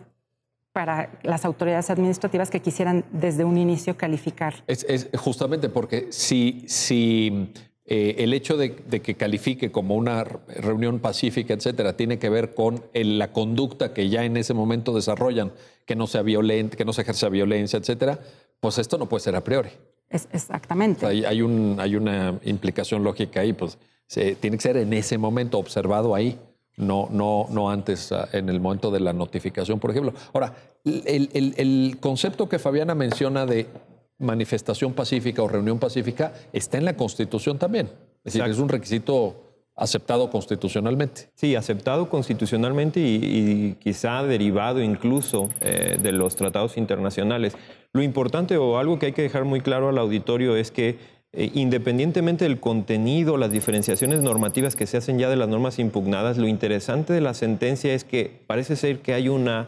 S3: para las autoridades administrativas que quisieran desde un inicio calificar.
S2: Es, justamente porque si, si eh, el hecho de, que califique como una reunión pacífica, etcétera, tiene que ver con la conducta que ya en ese momento desarrollan, que no sea violenta, que no se ejerza violencia, etcétera, pues esto no puede ser a priori.
S3: Es, exactamente.
S2: hay, hay, un, hay una implicación lógica ahí, pues tiene que ser en ese momento observado ahí no, no, no antes, ah, en el momento de la notificación, por ejemplo. Ahora, el, concepto que Fabiana menciona de manifestación pacífica o reunión pacífica está en la Constitución también. Es decir, es un requisito aceptado constitucionalmente.
S4: Sí, aceptado constitucionalmente y, quizá derivado incluso eh, de los tratados internacionales. Lo importante o algo que hay que dejar muy claro al auditorio es que eh, independientemente del contenido, las diferenciaciones normativas que se hacen ya de las normas impugnadas, lo interesante de la sentencia es que parece ser que hay una...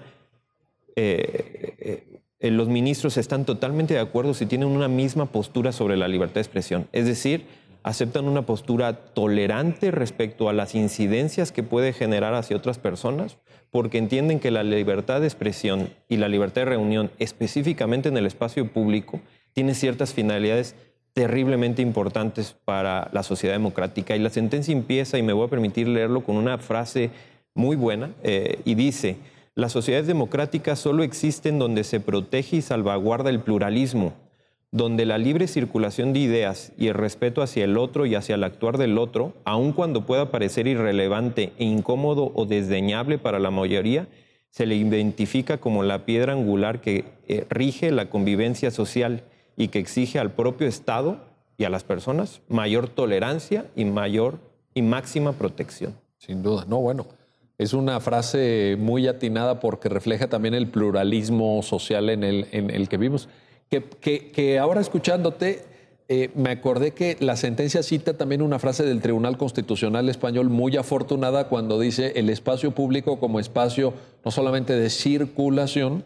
S4: Eh, eh, los ministros están totalmente de acuerdo si tienen una misma postura sobre la libertad de expresión. Es decir, aceptan una postura tolerante respecto a las incidencias que puede generar hacia otras personas, porque entienden que la libertad de expresión y la libertad de reunión, específicamente en el espacio público, tiene ciertas finalidades terriblemente importantes para la sociedad democrática. Y la sentencia empieza, y me voy a permitir leerlo con una frase muy buena, eh, y dice, las sociedades democráticas solo existen donde se protege y salvaguarda el pluralismo, donde la libre circulación de ideas y el respeto hacia el otro y hacia el actuar del otro, aun cuando pueda parecer irrelevante e incómodo o desdeñable para la mayoría, se le identifica como la piedra angular que eh, rige la convivencia social y que exige al propio Estado y a las personas mayor tolerancia y mayor y máxima protección.
S2: Sin duda, no, bueno, es una frase muy atinada porque refleja también el pluralismo social en el, que vivimos que, ahora escuchándote, eh, me acordé que la sentencia cita también una frase del Tribunal Constitucional Español muy afortunada cuando dice el espacio público como espacio no solamente de circulación,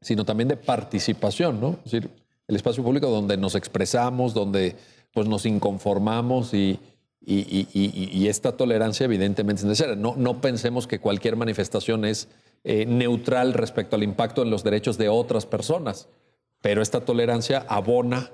S2: sino también de participación, ¿no? Es decir, el espacio público donde nos expresamos, donde pues, nos inconformamos y, y, esta tolerancia evidentemente es necesaria. No, no pensemos que cualquier manifestación es eh, neutral respecto al impacto en los derechos de otras personas pero esta tolerancia abona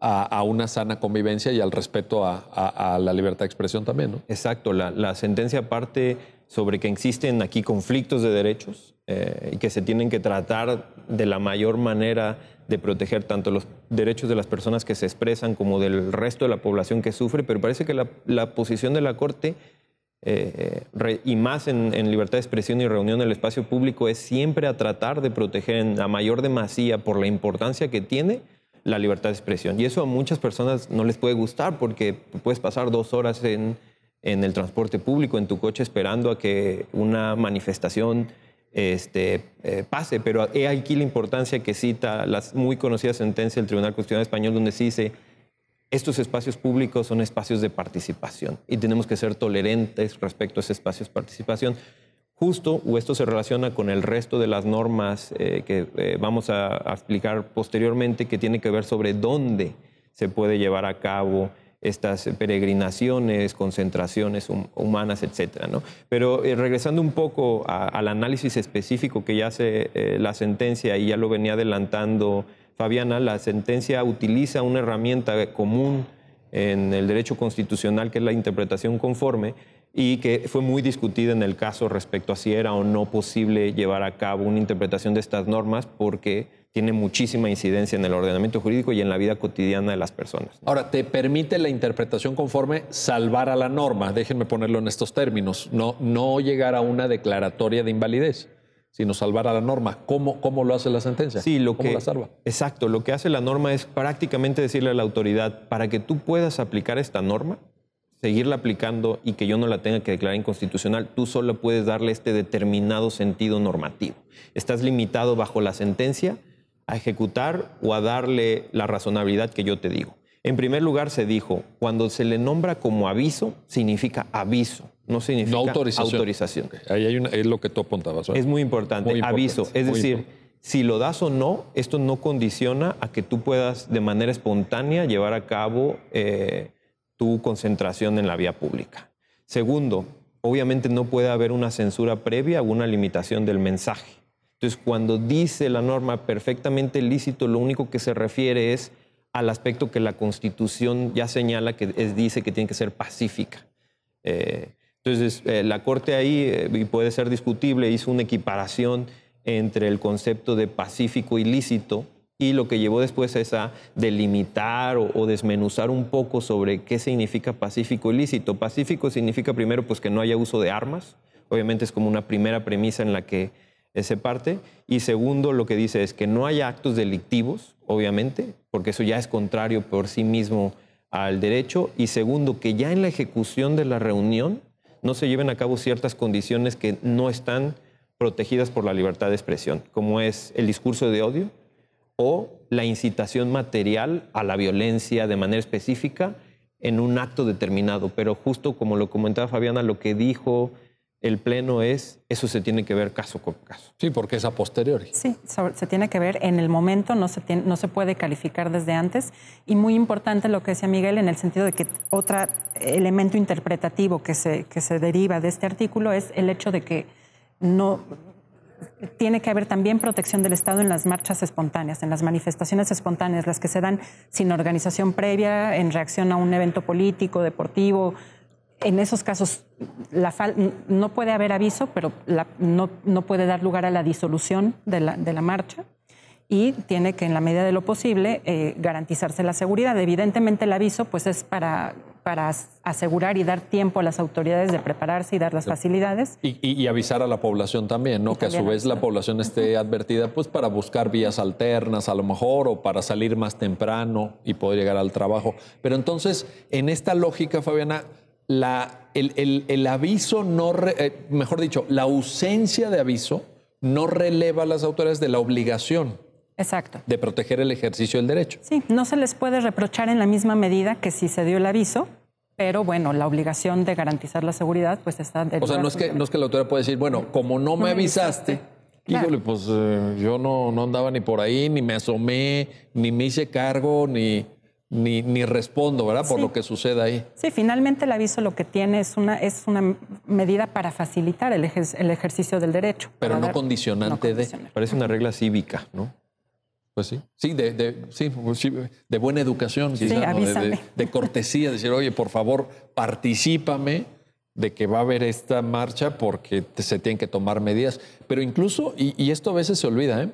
S2: a, una sana convivencia y al respeto a, la libertad de expresión también. ¿no?
S4: Exacto, la, sentencia parte sobre que existen aquí conflictos de derechos eh, y que se tienen que tratar de la mayor manera de proteger tanto los derechos de las personas que se expresan como del resto de la población que sufre, pero parece que la posición de la Corte eh, y más en, libertad de expresión y reunión en el espacio público es siempre a tratar de proteger en la mayor demasía por la importancia que tiene la libertad de expresión. Y eso a muchas personas no les puede gustar porque puedes pasar dos horas en, el transporte público, en tu coche, esperando a que una manifestación este, eh, pase. Pero he aquí la importancia que cita la muy conocida sentencia del Tribunal Constitucional Español donde se dice estos espacios públicos son espacios de participación y tenemos que ser tolerantes respecto a esos espacios de participación. Justo, o esto se relaciona con el resto de las normas eh, que eh, vamos a, explicar posteriormente, que tiene que ver sobre dónde se puede llevar a cabo estas peregrinaciones, concentraciones humanas, etc. ¿no? Pero eh, regresando un poco al análisis específico que ya hace la sentencia y ya lo venía adelantando Fabiana, la sentencia utiliza una herramienta común en el derecho constitucional que es la interpretación conforme y que fue muy discutida en el caso respecto a si era o no posible llevar a cabo una interpretación de estas normas porque tiene muchísima incidencia en el ordenamiento jurídico y en la vida cotidiana de las personas.
S2: Ahora, ¿te permite la interpretación conforme salvar a la norma? Déjenme ponerlo en estos términos, no, no llegar a una declaratoria de invalidez sino salvar a la norma. ¿Cómo, cómo lo hace la sentencia?
S4: Sí, lo
S2: ¿Cómo
S4: que,
S2: la salva?
S4: Exacto, lo que hace la norma es prácticamente decirle a la autoridad, para que tú puedas aplicar esta norma, seguirla aplicando y que yo no la tenga que declarar inconstitucional, tú solo puedes darle este determinado sentido normativo. Estás limitado bajo la sentencia a ejecutar o a darle la razonabilidad que yo te digo. En primer lugar, se dijo, cuando se le nombra como aviso, significa aviso, no significa autorización.
S2: Ahí hay es lo que tú apuntabas.
S4: Es muy importante, aviso. Es decir, si lo das o no, esto no condiciona a que tú puedas de manera espontánea llevar a cabo eh, tu concentración en la vía pública. Segundo, obviamente no puede haber una censura previa o una limitación del mensaje. Entonces, cuando dice la norma perfectamente lícito, lo único que se refiere es al aspecto que la Constitución ya señala que dice que tiene que ser pacífica. Eh, entonces, eh, la Corte ahí, eh, y puede ser discutible, hizo una equiparación entre el concepto de pacífico y lícito y lo que llevó después es a delimitar o, desmenuzar un poco sobre qué significa pacífico y lícito. Pacífico significa primero pues que no haya uso de armas, obviamente es como una primera premisa en la que se parte, y segundo lo que dice es que no haya actos delictivos, obviamente, porque eso ya es contrario por sí mismo al derecho. Y segundo, que ya en la ejecución de la reunión no se lleven a cabo ciertas condiciones que no están protegidas por la libertad de expresión, como es el discurso de odio o la incitación material a la violencia de manera específica en un acto determinado. Pero justo como lo comentaba Fabiana, lo que dijo el Pleno es, eso se tiene que ver caso por caso.
S2: Sí, porque es a posteriori.
S3: Sí, se tiene que ver en el momento, no se, no se puede calificar desde antes. Y muy importante lo que decía Miguel en el sentido de que otro elemento interpretativo que se, que se deriva de este artículo es el hecho de que no, tiene que haber también protección del Estado en las marchas espontáneas, en las manifestaciones espontáneas, las que se dan sin organización previa, en reacción a un evento político, deportivo, en esos casos no puede haber aviso, pero no, puede dar lugar a la disolución de la, marcha y tiene que, en la medida de lo posible, eh, garantizarse la seguridad. Evidentemente, el aviso pues, es para, para asegurar y dar tiempo a las autoridades de prepararse y dar las facilidades.
S2: Y, avisar a la población también, ¿no? que a su vez la población esté advertida pues, para buscar vías alternas, a lo mejor, o para salir más temprano y poder llegar al trabajo. Pero entonces, en esta lógica, Fabiana, la, el, aviso no, eh, mejor dicho, la ausencia de aviso no releva a las autoridades de la obligación.
S3: Exacto.
S2: De proteger el ejercicio del derecho.
S3: Sí, no se les puede reprochar en la misma medida que si se dio el aviso, pero bueno, la obligación de garantizar la seguridad pues está...
S2: O sea, no es, que, no es que la autoridad pueda decir, bueno, como no, me avisaste, híjole, pues eh, yo no, no andaba ni por ahí, ni me asomé, ni me hice cargo, ni ni, ni respondo, ¿verdad? Por lo que suceda ahí.
S3: Sí, finalmente el aviso lo que tiene es una, es una medida para facilitar el, el ejercicio del derecho.
S2: Pero no condicionante de...
S4: Parece una regla cívica, ¿no?
S2: Pues sí, sí, de, de, sí, de buena educación,
S3: sí,
S2: de, de, cortesía, decir, oye, por favor, participame de que va a haber esta marcha porque se tienen que tomar medidas. Pero incluso, y, y esto a veces se olvida, ¿eh?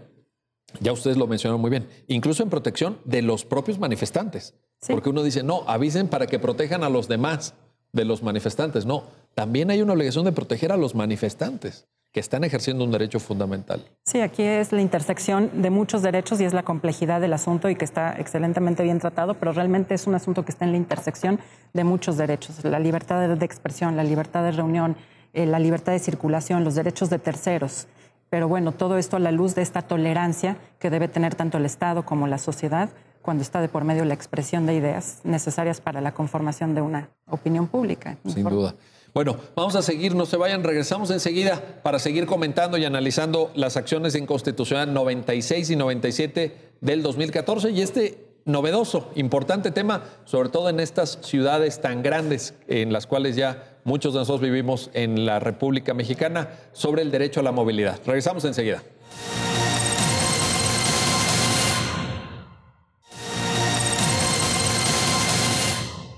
S2: Ya ustedes lo mencionaron muy bien, incluso en protección de los propios manifestantes. Porque uno dice, no, avisen para que protejan a los demás de los manifestantes. No, también hay una obligación de proteger a los manifestantes que están ejerciendo un derecho fundamental.
S3: Sí, aquí es la intersección de muchos derechos y es la complejidad del asunto y que está excelentemente bien tratado, pero realmente es un asunto que está en la intersección de muchos derechos. La libertad de expresión, la libertad de reunión, eh, la libertad de circulación, los derechos de terceros. Pero bueno, todo esto a la luz de esta tolerancia que debe tener tanto el Estado como la sociedad cuando está de por medio la expresión de ideas necesarias para la conformación de una opinión pública.
S2: Sin duda. Bueno, vamos a seguir, no se vayan, regresamos enseguida para seguir comentando y analizando las acciones en Constitucional 96 y 97 del 2014 y este novedoso, importante tema, sobre todo en estas ciudades tan grandes en las cuales ya muchos de nosotros vivimos en la República Mexicana, sobre el derecho a la movilidad. Regresamos enseguida.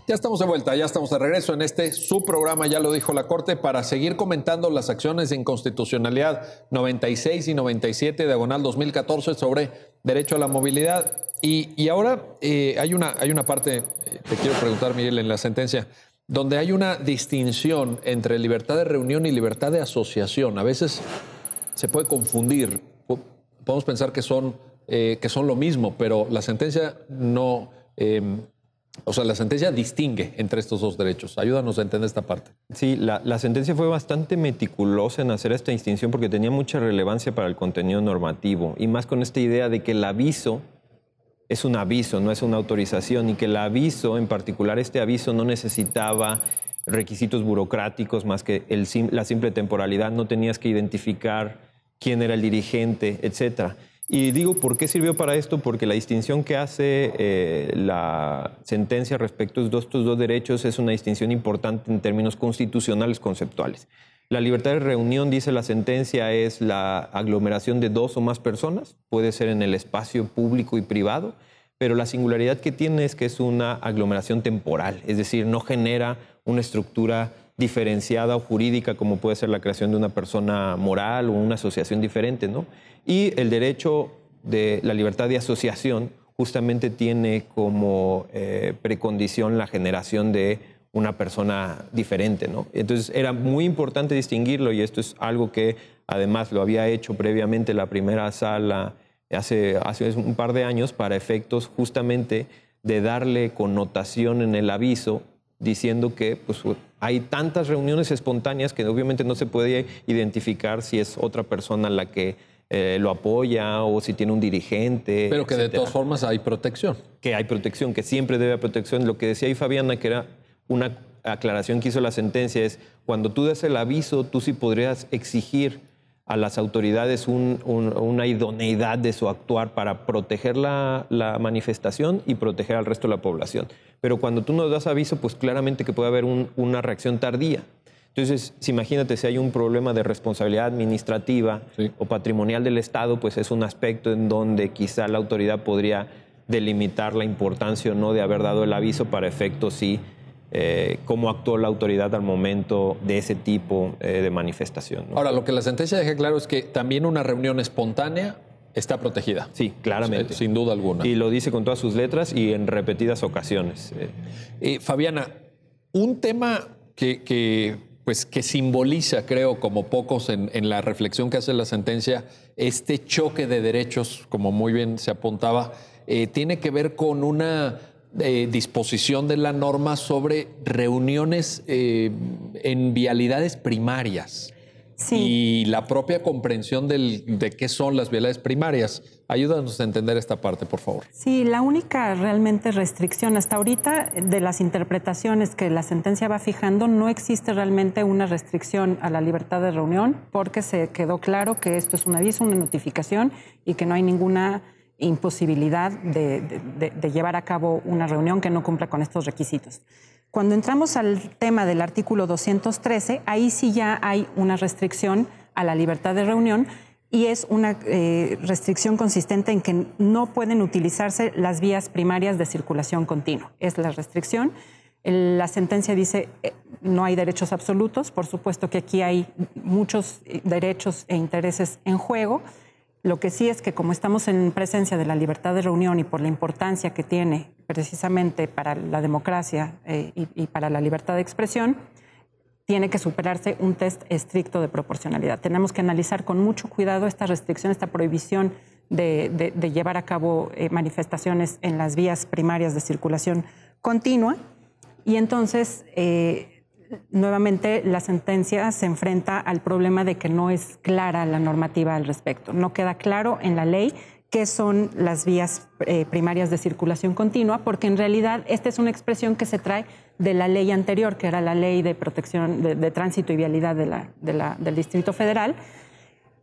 S2: Ya estamos de vuelta, ya estamos de regreso en este su programa, ya lo dijo la Corte, para seguir comentando las acciones en constitucionalidad 96 y 97, diagonal 2014, sobre derecho a la movilidad. Y, ahora eh, hay, una, hay una parte, eh, te quiero preguntar, Miguel, en la sentencia, donde hay una distinción entre libertad de reunión y libertad de asociación. A veces se puede confundir. Podemos pensar que son, eh, que son lo mismo, pero la sentencia no. Em, o sea, la sentencia distingue entre estos dos derechos. Ayúdanos a entender esta parte.
S4: Sí, la, la, sentencia fue bastante meticulosa en hacer esta distinción porque tenía mucha relevancia para el contenido normativo y más con esta idea de que el aviso es un aviso, no es una autorización, y que el aviso, en particular este aviso, no necesitaba requisitos burocráticos más que la simple temporalidad, no tenías que identificar quién era el dirigente, etc. Y digo, ¿por qué sirvió para esto? Porque la distinción que hace eh, la sentencia respecto a estos dos derechos es una distinción importante en términos constitucionales conceptuales. La libertad de reunión, dice la sentencia, es la aglomeración de dos o más personas, puede ser en el espacio público y privado, pero la singularidad que tiene es que es una aglomeración temporal, es decir, no genera una estructura diferenciada o jurídica como puede ser la creación de una persona moral o una asociación diferente, ¿no? Y el derecho de la libertad de asociación justamente tiene como eh, precondición la generación de una persona diferente, ¿no? Entonces era muy importante distinguirlo y esto es algo que además lo había hecho previamente la primera sala hace, hace un par de años para efectos justamente de darle connotación en el aviso diciendo que pues, hay tantas reuniones espontáneas que obviamente no se puede identificar si es otra persona la que eh, lo apoya o si tiene un dirigente.
S2: Pero que de todas formas hay protección.
S4: Que hay protección, que siempre debe haber protección. Lo que decía ahí Fabiana, que era una aclaración que hizo la sentencia es, cuando tú des el aviso, tú sí podrías exigir a las autoridades una idoneidad de su actuar para proteger la, manifestación y proteger al resto de la población. Pero cuando tú nos das aviso, pues claramente que puede haber una reacción tardía. Entonces, si imagínate si hay un problema de responsabilidad administrativa o patrimonial del Estado, pues es un aspecto en donde quizá la autoridad podría delimitar la importancia o no de haber dado el aviso para efectos si eh, cómo actuó la autoridad al momento de ese tipo eh, de manifestación.
S2: Ahora, lo que la sentencia deja claro es que también una reunión espontánea está protegida.
S4: Sí, claramente.
S2: sin duda alguna.
S4: Y lo dice con todas sus letras y en repetidas ocasiones.
S2: Eh, Fabiana, un tema que, pues, que simboliza, creo, como pocos en, en, la reflexión que hace la sentencia, este choque de derechos, como muy bien se apuntaba, tiene que ver con una disposición de la norma sobre reuniones eh, en vialidades primarias. Y la propia comprensión de qué son las vialidades primarias. Ayúdanos a entender esta parte, por favor.
S3: Sí, la única realmente restricción hasta ahorita de las interpretaciones que la sentencia va fijando, no existe realmente una restricción a la libertad de reunión, porque se quedó claro que esto es un aviso, una notificación y que no hay ninguna imposibilidad de, llevar a cabo una reunión que no cumpla con estos requisitos. Cuando entramos al tema del artículo 213, ahí sí ya hay una restricción a la libertad de reunión y es una eh, restricción consistente en que no pueden utilizarse las vías primarias de circulación continua. Es la restricción. La sentencia dice eh, no hay derechos absolutos, por supuesto que aquí hay muchos eh, derechos e intereses en juego lo que sí es que como estamos en presencia de la libertad de reunión y por la importancia que tiene precisamente para la democracia eh, y, para la libertad de expresión, tiene que superarse un test estricto de proporcionalidad. Tenemos que analizar con mucho cuidado esta restricción, esta prohibición de, llevar a cabo eh, manifestaciones en las vías primarias de circulación continua. Y entonces eh, nuevamente la sentencia se enfrenta al problema de que no es clara la normativa al respecto. No queda claro en la ley qué son las vías eh, primarias de circulación continua, porque en realidad esta es una expresión que se trae de la ley anterior, que era la ley de protección de, tránsito y vialidad del Distrito Federal.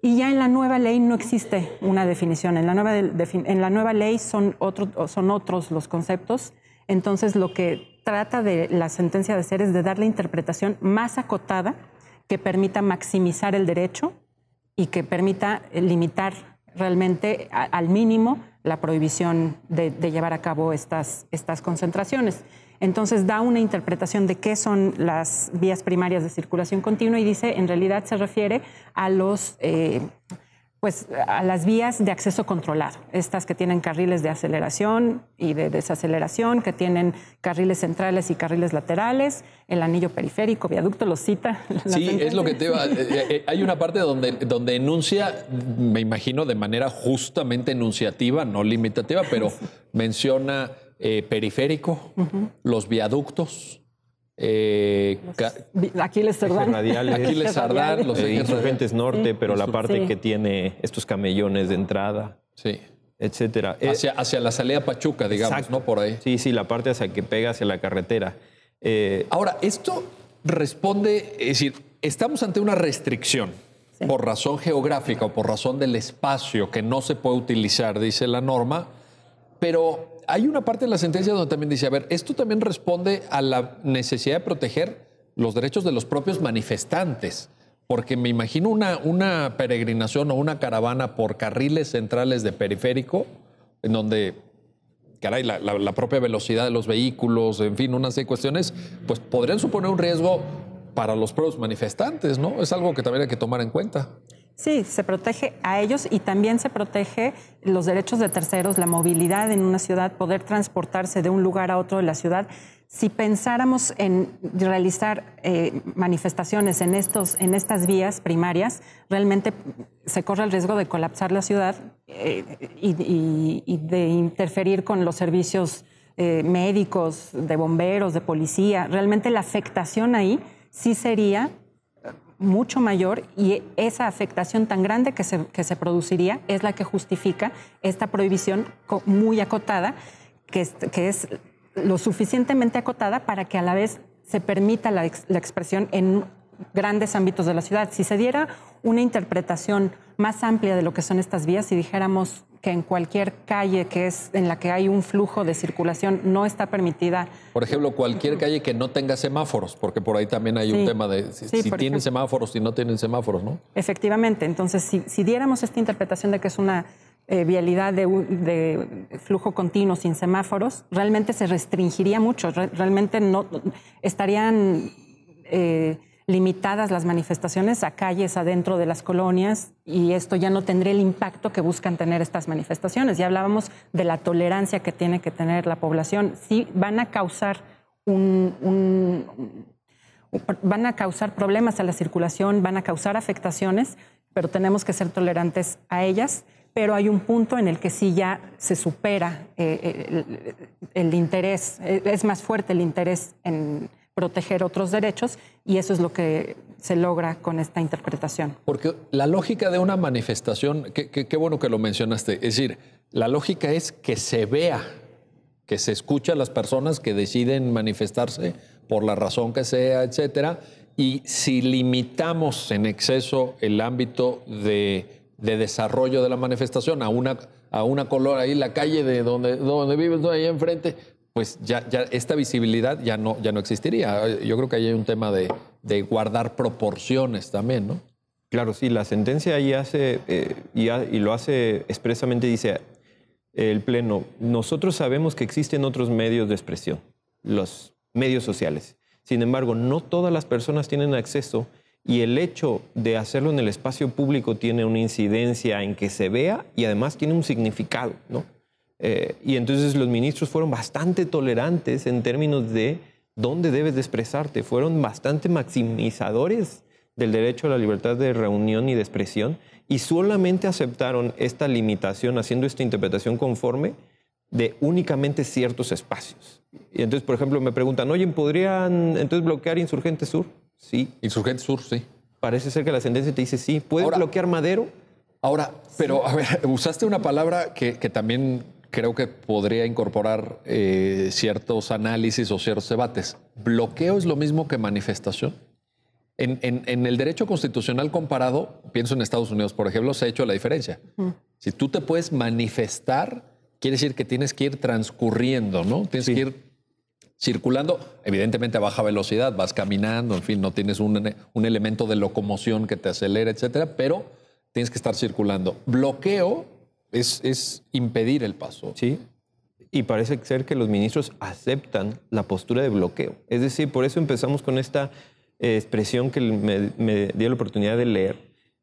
S3: Y ya en la nueva ley no existe una definición. En la nueva, en la nueva ley son, son otros los conceptos. Entonces, lo que trata de la sentencia de ser es de darle interpretación más acotada que permita maximizar el derecho y que permita limitar realmente al mínimo la prohibición de, llevar a cabo estas, estas concentraciones. Entonces da una interpretación de qué son las vías primarias de circulación continua y dice, en realidad se refiere a los... Eh, pues a las vías de acceso controlado, estas que tienen carriles de aceleración y de desaceleración, que tienen carriles centrales y carriles laterales, el anillo periférico, viaducto, lo cita.
S2: Sí, es lo que te va. Eh, eh, eh, hay una parte donde, donde enuncia, me imagino, de manera justamente enunciativa, no limitativa, pero menciona periférico, los viaductos,
S3: eh, Aquiles Sardán.
S2: Aquiles Sardán,
S4: los insurgentes norte, pero la parte que tiene estos camellones de entrada.
S2: Sí.
S4: Etcétera.
S2: Eh, hacia, hacia la salida Pachuca, digamos, ¿no? Por ahí.
S4: Sí, sí, la parte hacia que pega hacia la carretera.
S2: Eh, Ahora, esto responde, es decir, estamos ante una restricción por razón geográfica o por razón del espacio que no se puede utilizar, dice la norma, pero hay una parte de la sentencia donde también dice, a ver, esto también responde a la necesidad de proteger los derechos de los propios manifestantes, porque me imagino una, una peregrinación o una caravana por carriles centrales de periférico, en donde, caray, la, propia velocidad de los vehículos, en fin, unas de cuestiones, pues podrían suponer un riesgo para los propios manifestantes, ¿no? Es algo que también hay que tomar en cuenta.
S3: Sí, se protege a ellos y también se protege los derechos de terceros, la movilidad en una ciudad, poder transportarse de un lugar a otro de la ciudad. Si pensáramos en realizar eh, manifestaciones en, estos, en estas vías primarias, realmente se corre el riesgo de colapsar la ciudad eh, y, de interferir con los servicios eh, médicos, de bomberos, de policía. Realmente la afectación ahí sí sería mucho mayor y esa afectación tan grande que se, que se produciría es la que justifica esta prohibición muy acotada, que es, que es lo suficientemente acotada para que a la vez se permita la, la expresión en grandes ámbitos de la ciudad. Si se diera una interpretación más amplia de lo que son estas vías, si dijéramos que en cualquier calle que es en la que hay un flujo de circulación no está permitida.
S2: Por ejemplo, cualquier calle que no tenga semáforos, porque por ahí también hay un tema de si, tienen semáforos, si no tienen semáforos, ¿no?
S3: Efectivamente. Entonces, si, diéramos esta interpretación de que es una eh, vialidad de, flujo continuo sin semáforos, realmente se restringiría mucho. realmente no estarían eh, limitadas las manifestaciones a calles adentro de las colonias y esto ya no tendría el impacto que buscan tener estas manifestaciones. Ya hablábamos de la tolerancia que tiene que tener la población. Sí van a causar un, van a causar problemas a la circulación, van a causar afectaciones, pero tenemos que ser tolerantes a ellas. Pero hay un punto en el que sí ya se supera eh, el, el interés, es más fuerte el interés en proteger otros derechos y eso es lo que se logra con esta interpretación.
S2: Porque la lógica de una manifestación, qué bueno que lo mencionaste, es decir, la lógica es que se vea, que se escucha a las personas que deciden manifestarse por la razón que sea, etcétera, y si limitamos en exceso el ámbito de, desarrollo de la manifestación a una, a una color ahí, la calle de donde, donde vives, ahí enfrente, pues ya, ya esta visibilidad ya no, ya no existiría. Yo creo que ahí hay un tema de, guardar proporciones también, ¿no?
S4: Claro, sí, la sentencia ahí hace, eh, y, y, lo hace expresamente, dice el Pleno, nosotros sabemos que existen otros medios de expresión, los medios sociales. Sin embargo, no todas las personas tienen acceso y el hecho de hacerlo en el espacio público tiene una incidencia en que se vea y además tiene un significado, ¿no? Eh, y entonces los ministros fueron bastante tolerantes en términos de dónde debes de expresarte. Fueron bastante maximizadores del derecho a la libertad de reunión y de expresión y solamente aceptaron esta limitación haciendo esta interpretación conforme de únicamente ciertos espacios. Y entonces, por ejemplo, me preguntan, oye, ¿podrían entonces bloquear Insurgente Sur? Sí.
S2: Insurgente Sur, sí.
S4: Parece ser que la sentencia te dice sí. ¿Puedes bloquear Madero?
S2: Ahora, pero a ver, usaste una palabra que, que también creo que podría incorporar eh, ciertos análisis o ciertos debates. ¿Bloqueo es lo mismo que manifestación? En, el derecho constitucional comparado, pienso en Estados Unidos, por ejemplo, se ha hecho la diferencia. Si tú te puedes manifestar, quiere decir que tienes que ir transcurriendo, ¿no? Tienes que ir circulando, evidentemente a baja velocidad, vas caminando, en fin, no tienes un, un elemento de locomoción que te acelera, etcétera, pero tienes que estar circulando. Bloqueo es, impedir el paso.
S4: Sí. Y parece ser que los ministros aceptan la postura de bloqueo. Es decir, por eso empezamos con esta eh, expresión que me, me dio la oportunidad de leer,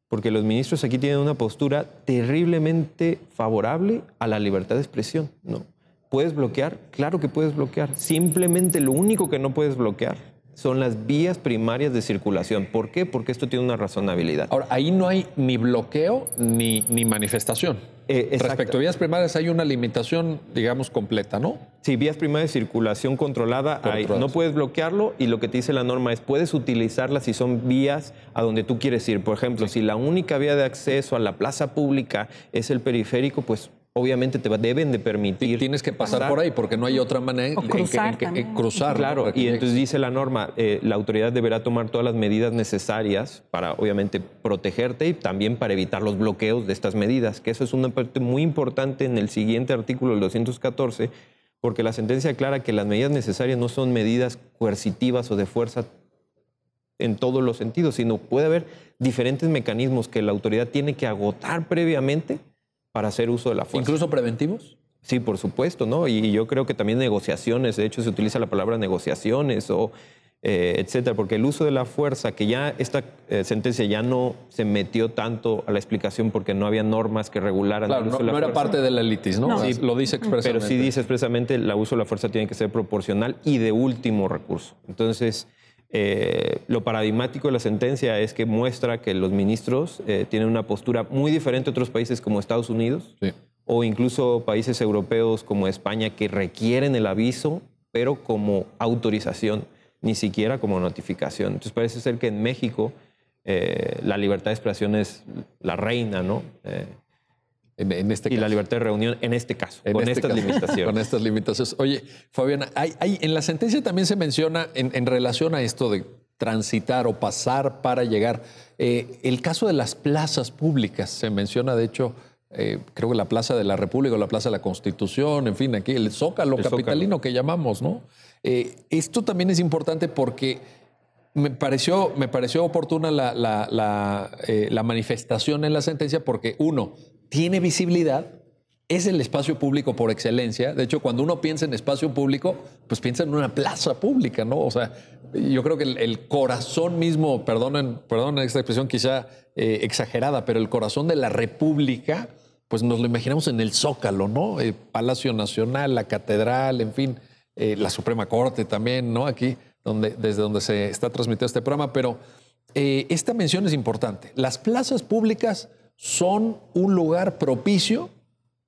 S4: porque los ministros aquí tienen una postura terriblemente favorable a la libertad de expresión. ¿no? ¿Puedes bloquear? Claro que puedes bloquear. Simplemente lo único que no puedes bloquear son las vías primarias de circulación. ¿Por qué? Porque esto tiene una razonabilidad.
S2: Ahora, ahí no hay ni bloqueo ni, ni manifestación. Eh, Respecto a vías primarias hay una limitación, digamos, completa, ¿no?
S4: Sí, vías primarias de circulación controlada, no puedes bloquearlo y lo que te dice la norma es puedes utilizarlas si son vías a donde tú quieres ir. Por ejemplo, si la única vía de acceso a la plaza pública es el periférico, pues obviamente te deben de permitir.
S2: Tienes que pasar, por ahí porque no hay otra manera
S3: de cruzar.
S4: cruzar claro, y entonces dice la norma, eh, la autoridad deberá tomar todas las medidas necesarias para obviamente protegerte y también para evitar los bloqueos de estas medidas, que eso es una parte muy importante en el siguiente artículo, el 214, porque la sentencia aclara que las medidas necesarias no son medidas coercitivas o de fuerza en todos los sentidos, sino puede haber diferentes mecanismos que la autoridad tiene que agotar previamente para hacer uso de la fuerza.
S2: ¿Incluso preventivos?
S4: Sí, por supuesto, ¿no? Y yo creo que también negociaciones, de hecho se utiliza la palabra negociaciones o eh, etcétera, porque el uso de la fuerza, que ya esta eh, sentencia ya no se metió tanto a la explicación porque no había normas que regularan
S2: el uso
S4: no,
S2: de la
S4: no
S2: era parte de la litis, ¿no? Sí, lo dice expresamente.
S4: Pero sí dice expresamente el uso de la fuerza tiene que ser proporcional y de último recurso. Entonces, eh, lo paradigmático de la sentencia es que muestra que los ministros eh, tienen una postura muy diferente a otros países como Estados Unidos o incluso países europeos como España que requieren el aviso, pero como autorización, ni siquiera como notificación. Entonces parece ser que en México eh, la libertad de expresión es la reina, ¿no?
S2: En, este
S4: y la libertad de reunión en este caso, con
S2: este
S4: estas limitaciones.
S2: Con estas limitaciones. Oye, Fabiana, hay, en la sentencia también se menciona en, relación a esto de transitar o pasar para llegar, eh, el caso de las plazas públicas, se menciona de hecho, eh, creo que la Plaza de la República o la Plaza de la Constitución, en fin, aquí el Zócalo capitalino que llamamos, ¿no? Eh, esto también es importante porque me pareció, me pareció oportuna la, la manifestación en la sentencia porque, uno, tiene visibilidad, es el espacio público por excelencia. De hecho, cuando uno piensa en espacio público, pues piensa en una plaza pública, ¿no? O sea, yo creo que el, corazón mismo, perdonen, perdonen esta expresión quizá eh, exagerada, pero el corazón de la República, pues nos lo imaginamos en el Zócalo, ¿no? El Palacio Nacional, la Catedral, en fin, eh, la Suprema Corte también, ¿no? Aquí, donde, desde donde se está transmitiendo este programa, pero eh, esta mención es importante. Las plazas públicas son un lugar propicio,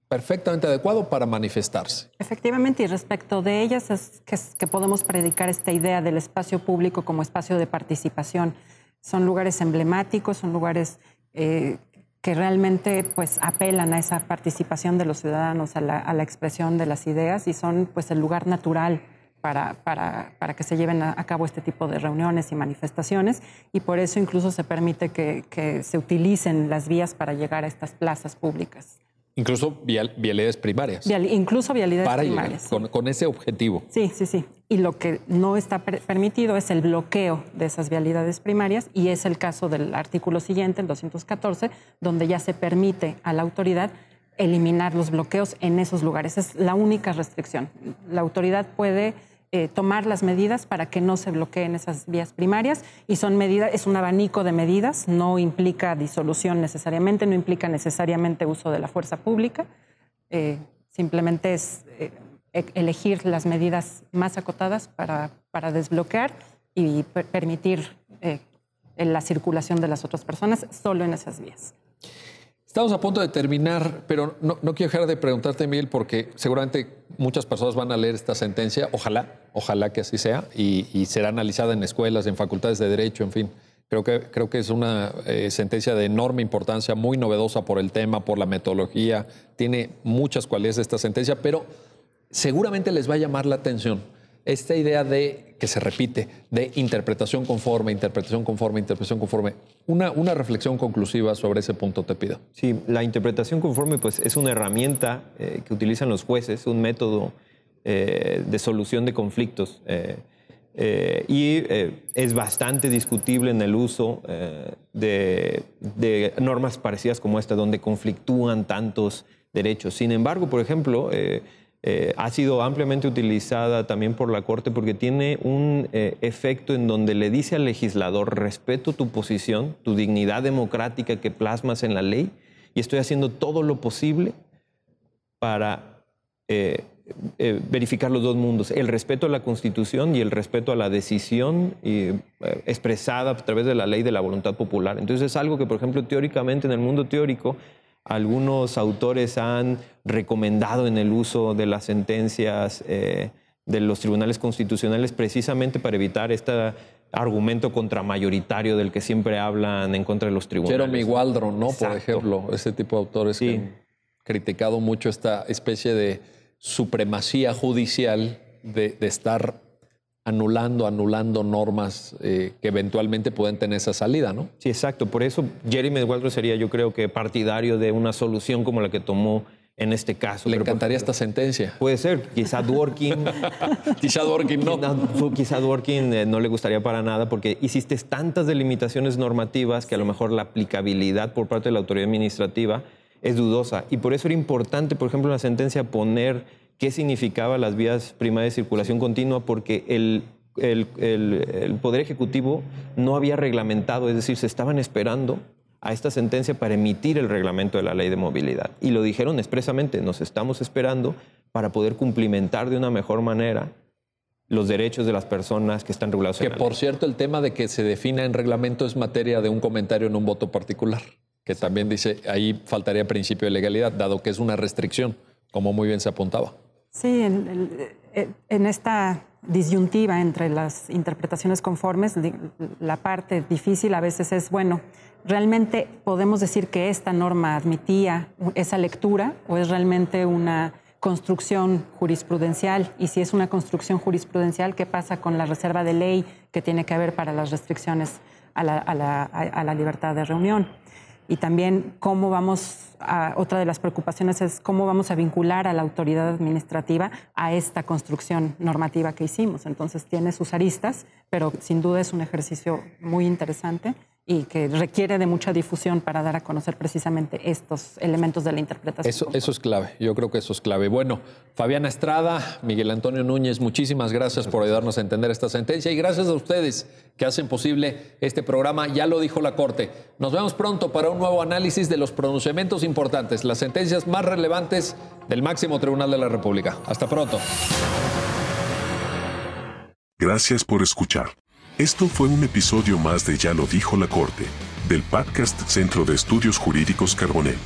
S2: perfectamente adecuado para manifestarse.
S3: Efectivamente, y respecto de ellas es que, podemos predicar esta idea del espacio público como espacio de participación. Son lugares emblemáticos, son lugares eh, que realmente pues, apelan a esa participación de los ciudadanos, a la, expresión de las ideas y son pues, el lugar natural para, para, que se lleven a, cabo este tipo de reuniones y manifestaciones y por eso incluso se permite que, se utilicen las vías para llegar a estas plazas públicas.
S2: Incluso vialidades primarias.
S3: incluso vialidades primarias.
S2: con, ese objetivo.
S3: Sí, sí, sí. Y lo que no está permitido es el bloqueo de esas vialidades primarias y es el caso del artículo siguiente, el 214, donde ya se permite a la autoridad eliminar los bloqueos en esos lugares. Es la única restricción. La autoridad puede eh, tomar las medidas para que no se bloqueen esas vías primarias y son medidas, es un abanico de medidas, no implica disolución necesariamente, no implica necesariamente uso de la fuerza pública, eh, simplemente es eh, e-, elegir las medidas más acotadas para, para desbloquear y permitir la circulación de las otras personas solo en esas vías.
S2: Estamos a punto de terminar, pero no, quiero dejar de preguntarte, Miguel, porque seguramente muchas personas van a leer esta sentencia, ojalá, ojalá que así sea, y, será analizada en escuelas, en facultades de derecho, en fin. Creo que, creo que es una eh, sentencia de enorme importancia, muy novedosa por el tema, por la metodología, tiene muchas cualidades esta sentencia, pero seguramente les va a llamar la atención esta idea de que se repite, de interpretación conforme, interpretación conforme, interpretación conforme. Una, una reflexión conclusiva sobre ese punto te pido.
S4: Sí, la interpretación conforme pues, es una herramienta eh, que utilizan los jueces, un método eh, de solución de conflictos. Eh, y es bastante discutible en el uso de, de, normas parecidas como esta, donde conflictúan tantos derechos. Sin embargo, por ejemplo, eh, ha sido ampliamente utilizada también por la Corte porque tiene un eh, efecto en donde le dice al legislador, respeto tu posición, tu dignidad democrática que plasmas en la ley y estoy haciendo todo lo posible para eh, verificar los dos mundos, el respeto a la Constitución y el respeto a la decisión expresada a través de la ley de la voluntad popular. Entonces es algo que, por ejemplo, teóricamente en el mundo teórico, algunos autores han recomendado en el uso de las sentencias eh, de los tribunales constitucionales precisamente para evitar este argumento contramayoritario del que siempre hablan en contra de los tribunales.
S2: Jeremy Waldron, ¿no? Por ejemplo, ese tipo de autores que han criticado mucho esta especie de supremacía judicial de estar anulando, anulando normas eh, que eventualmente pueden tener esa salida, ¿no?
S4: Sí, exacto. Por eso Jeremy Waldron sería, yo creo que partidario de una solución como la que tomó en este caso.
S2: Le encantaría esta sentencia.
S4: Puede ser. Quizá Dworkin.
S2: quizá Dworkin no.
S4: Quizá Dworkin eh, no le gustaría para nada porque hiciste tantas delimitaciones normativas que a lo mejor la aplicabilidad por parte de la autoridad administrativa es dudosa. Y por eso era importante, por ejemplo, en la sentencia poner qué significaba las vías primarias de circulación continua, porque el, el, Poder Ejecutivo no había reglamentado, es decir, se estaban esperando a esta sentencia para emitir el reglamento de la ley de movilidad. Y lo dijeron expresamente, nos estamos esperando para poder cumplimentar de una mejor manera los derechos de las personas que están regulados.
S2: Que por cierto, el tema de que se defina en reglamento es materia de un comentario en un voto particular, que también dice, ahí faltaría principio de legalidad, dado que es una restricción, como muy bien se apuntaba.
S3: Sí, en, esta disyuntiva entre las interpretaciones conformes, la parte difícil a veces es, bueno, ¿realmente podemos decir que esta norma admitía esa lectura o es realmente una construcción jurisprudencial? Y si es una construcción jurisprudencial, ¿qué pasa con la reserva de ley que tiene que haber para las restricciones a la libertad de reunión? Y también cómo vamos otra de las preocupaciones es cómo vamos a vincular a la autoridad administrativa a esta construcción normativa que hicimos. Entonces tiene sus aristas, pero sin duda es un ejercicio muy interesante y que requiere de mucha difusión para dar a conocer precisamente estos elementos de la interpretación.
S2: Eso, eso es clave, yo creo que eso es clave. Bueno, Fabiana Estrada, Miguel Antonio Núñez, muchísimas gracias por ayudarnos a entender esta sentencia y gracias a ustedes que hacen posible este programa. Ya lo dijo la Corte. Nos vemos pronto para un nuevo análisis de los pronunciamientos importantes, las sentencias más relevantes del máximo tribunal de la República. Hasta pronto.
S1: Gracias por escuchar. Esto fue un episodio más de Ya lo dijo la Corte, del podcast Centro de Estudios Jurídicos Carbonell.